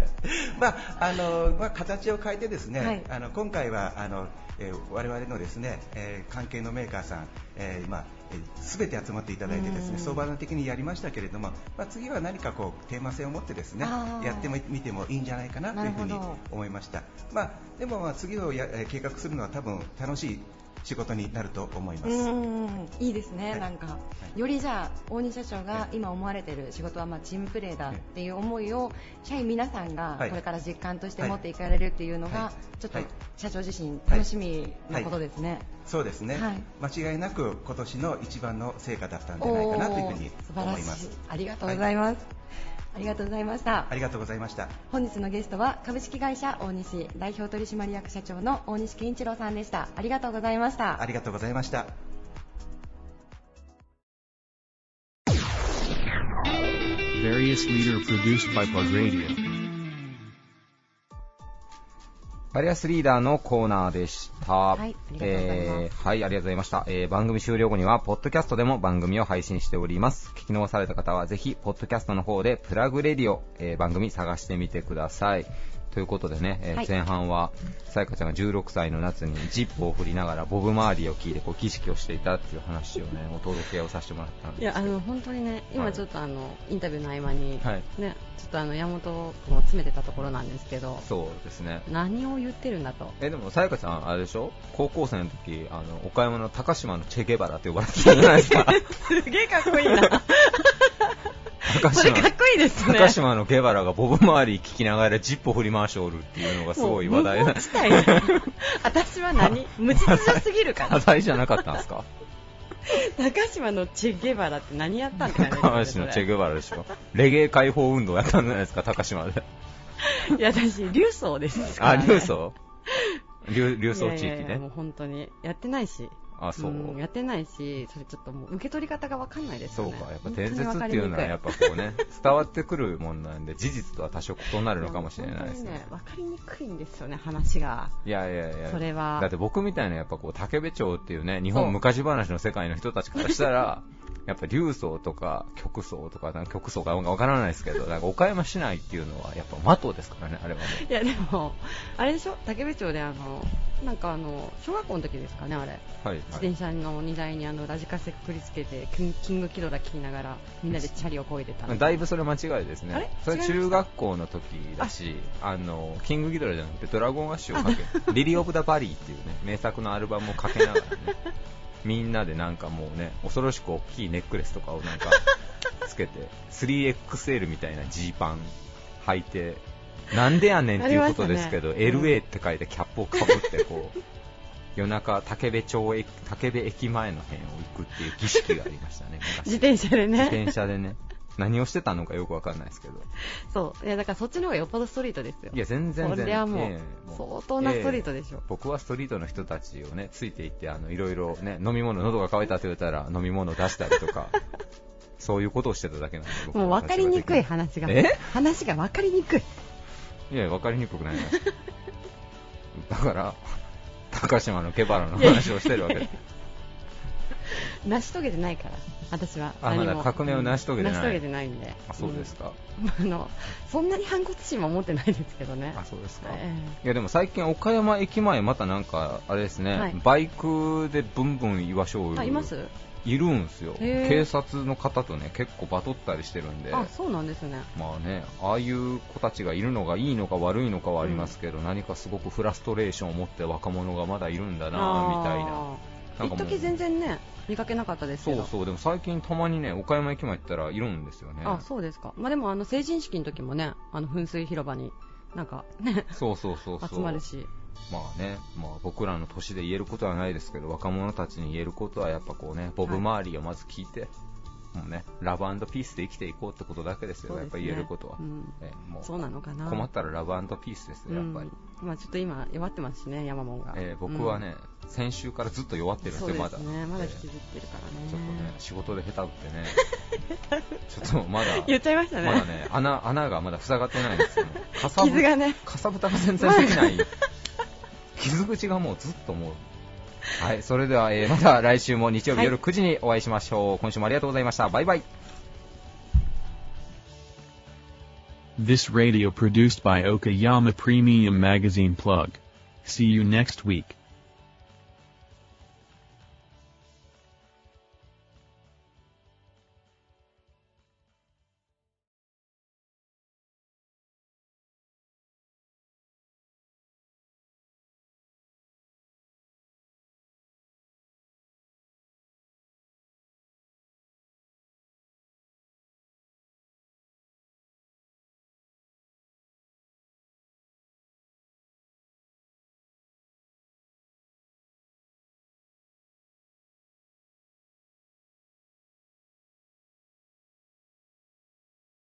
まああのまあ、形を変えてですね、はい。あの今回はあの、えー我々のですね、えー関係のメーカーさん、えーまあえー全て集まっていただいてですね相場的にやりましたけれども、まあ、次は何かこうテーマ性を持ってですねやってみてもいいんじゃないかなというふうに思いました、まあ、でもまあ次をやえー計画するのは多分楽しい仕事になると思います。うんいいですね、はい。なんか、よりじゃあ、大西社長が今思われている仕事はまあチームプレーだっていう思いを、社員皆さんがはい。これから実感として持っていかれるっていうのがは、ちょっとはい。社長自身、楽しみなことですね。そうですね、はい。間違いなく今年の一番の成果だったんじゃないかなというふうに思います。ありがとうございます。ありがとうございました。ありがとうございました。本日のゲストは株式会社大西代表取締役社長の大西健一郎さんでした。ありがとうございました。ありがとうございました。バリアスリーダーのコーナーでした。はいありがとうございますえーはい、ありがとうございました。えー番組終了後には、ポッドキャストでも番組を配信しております。聞き逃された方は、ぜひ、ポッドキャストの方で、プラグレディオ、えー番組探してみてください。ということでね、えーはい前半は、さやかちゃんが16歳の夏にジップを振りながら、ボブ周りを聞いて、こう、儀式をしていたっていう話をね、お届けをさせてもらったんですいやあの本当にね、今ちょっとあの、インタビューの合間に、はいね、ちょっとあの山本を詰めてたところなんですけど、そうですね。何を言ってるんだと。え、でも、さやかちゃん、あれでしょ？高校生の時、あの、岡山の高島のチェゲバラって呼ばれてたじゃないですか。すげえかっこいいな。高それかっこいいですね。高島のゲバラがボブ周り聞きながらジップを振り回しておるっていうのがすごい話題だよ私は何無秩序すぎるから。話題じゃなかったんですか高島のチェゲバラって何やったんって感じ高島のチェゲバラでしょレゲエ解放運動やったんじゃないですか高島でいや、私、竜曹ですから、あね。竜曹竜竜曹地域いやいやいやもうね本当に。やってないし。あそう。んやってないし、それちょっともう受け取り方がわかんないですよね。そうかやっぱ伝説っていうのはやっぱこうね伝わってくるもんなんで事実とは多少異なるのかもしれないですね。わかりにくいんですよね、話が。いやいやいや。それは。だって僕みたいなやっぱこう竹部町っていうね日本昔話の世界の人たちからしたら やっぱ竜曹とか極曹とかなんか極曹かわからないですけどなんか岡山市内っていうのはやっぱ的ですからねあれはもう。いや、でも、あれでしょ？竹部町であの、なんかあの、小学校の時ですかね、あれ。はい、自転車の荷台にあのラジカセくくりつけてキングキドラ聞きながらみんなでチャリをこいでた。だいぶそれ間違いですあれ？ね。それ中学校の時だし、あの、キングギドラじゃなくて Dragon Ash をかけ、 Lily of da Valley っていうね、名作のアルバムをかけながらね、みんなでなんかもうね、恐ろしく大きいネックレスとかをなんかつけて、3XL みたいなジーパン履いて、なんでやねんっていうことですけど、ね。LA って書いてキャップをかぶってこう、夜中、竹部町駅、竹部駅前の辺を行くっていう儀式がありましたね。昔。自転車でね。自転車でね。何をしてたのかよくわかんないですけど。そう。いやだからそっちの方がよっぽどストリートですよ。いや、全然これはもう,、ええ相当なストリートでしょ、ええ僕はストリートの人たちをね、ついていって、あの、いろいろね、飲み物、喉が渇いたって言ったら飲み物出したりとか、そういうことをしてただけなんで、もう分かりにくい話が。え？話が分かりにくい。いや、わかりにくくないな。だから、高島のケバラの話をしてるわけで。成し遂げてないから私は。あ何も。まだ革命を成し遂げてない。成し遂げてないんで。あ、そうですか。うん。あのそんなに反骨心も持ってないですけどね。あ、そうですか。えいやでも最近岡山駅前またなんかあれですね、はい。バイクでブンブン言わしょうあいます？いるんすよ。警察の方とね結構バトったりしてるんで。あそうなんですね。まあねああいう子たちがいるのがいいのか悪いのかはありますけど、何かすごくフラストレーションを持って若者がまだいるんだなみたいな。あなんかもう。ー一時全然ね見かけなかったですけど。そうそう。でも最近たまにね岡山駅前行ったらいるんですよね。あそうですか、まあ、でもあの成人式の時もねあの噴水広場になんかねそうそうそうそう。集まるし。まあね、まあ、僕らの年で言えることはないですけど若者たちに言えることはやっぱこうねボブ周りをまず聞いて、もうねラブピースで生きていこうってことだけですよ。ね。やっぱ言えることは、うん。ええもうそうなのかな。困ったらラブピースですよやっぱり、うんまあ、ちょっと今弱ってますしね山門が、ええ僕はね、先週からずっと弱ってるんですよまだね。まだ。ええ引きずってるからね、ちょっとね仕事で下手ってね。ちょっとまだ言っちゃいましたね。まだね穴穴がまだ塞がってないんですよ。かさぶ傷がね。かさぶたが全然できない。傷口がもうずっともうはい、それでは、えーまた来週も日曜日夜9時にお会いしましょう。今週もありがとうございました。バイバイ。This radio produced by Okayama Premium Magazine Plug. See you next week.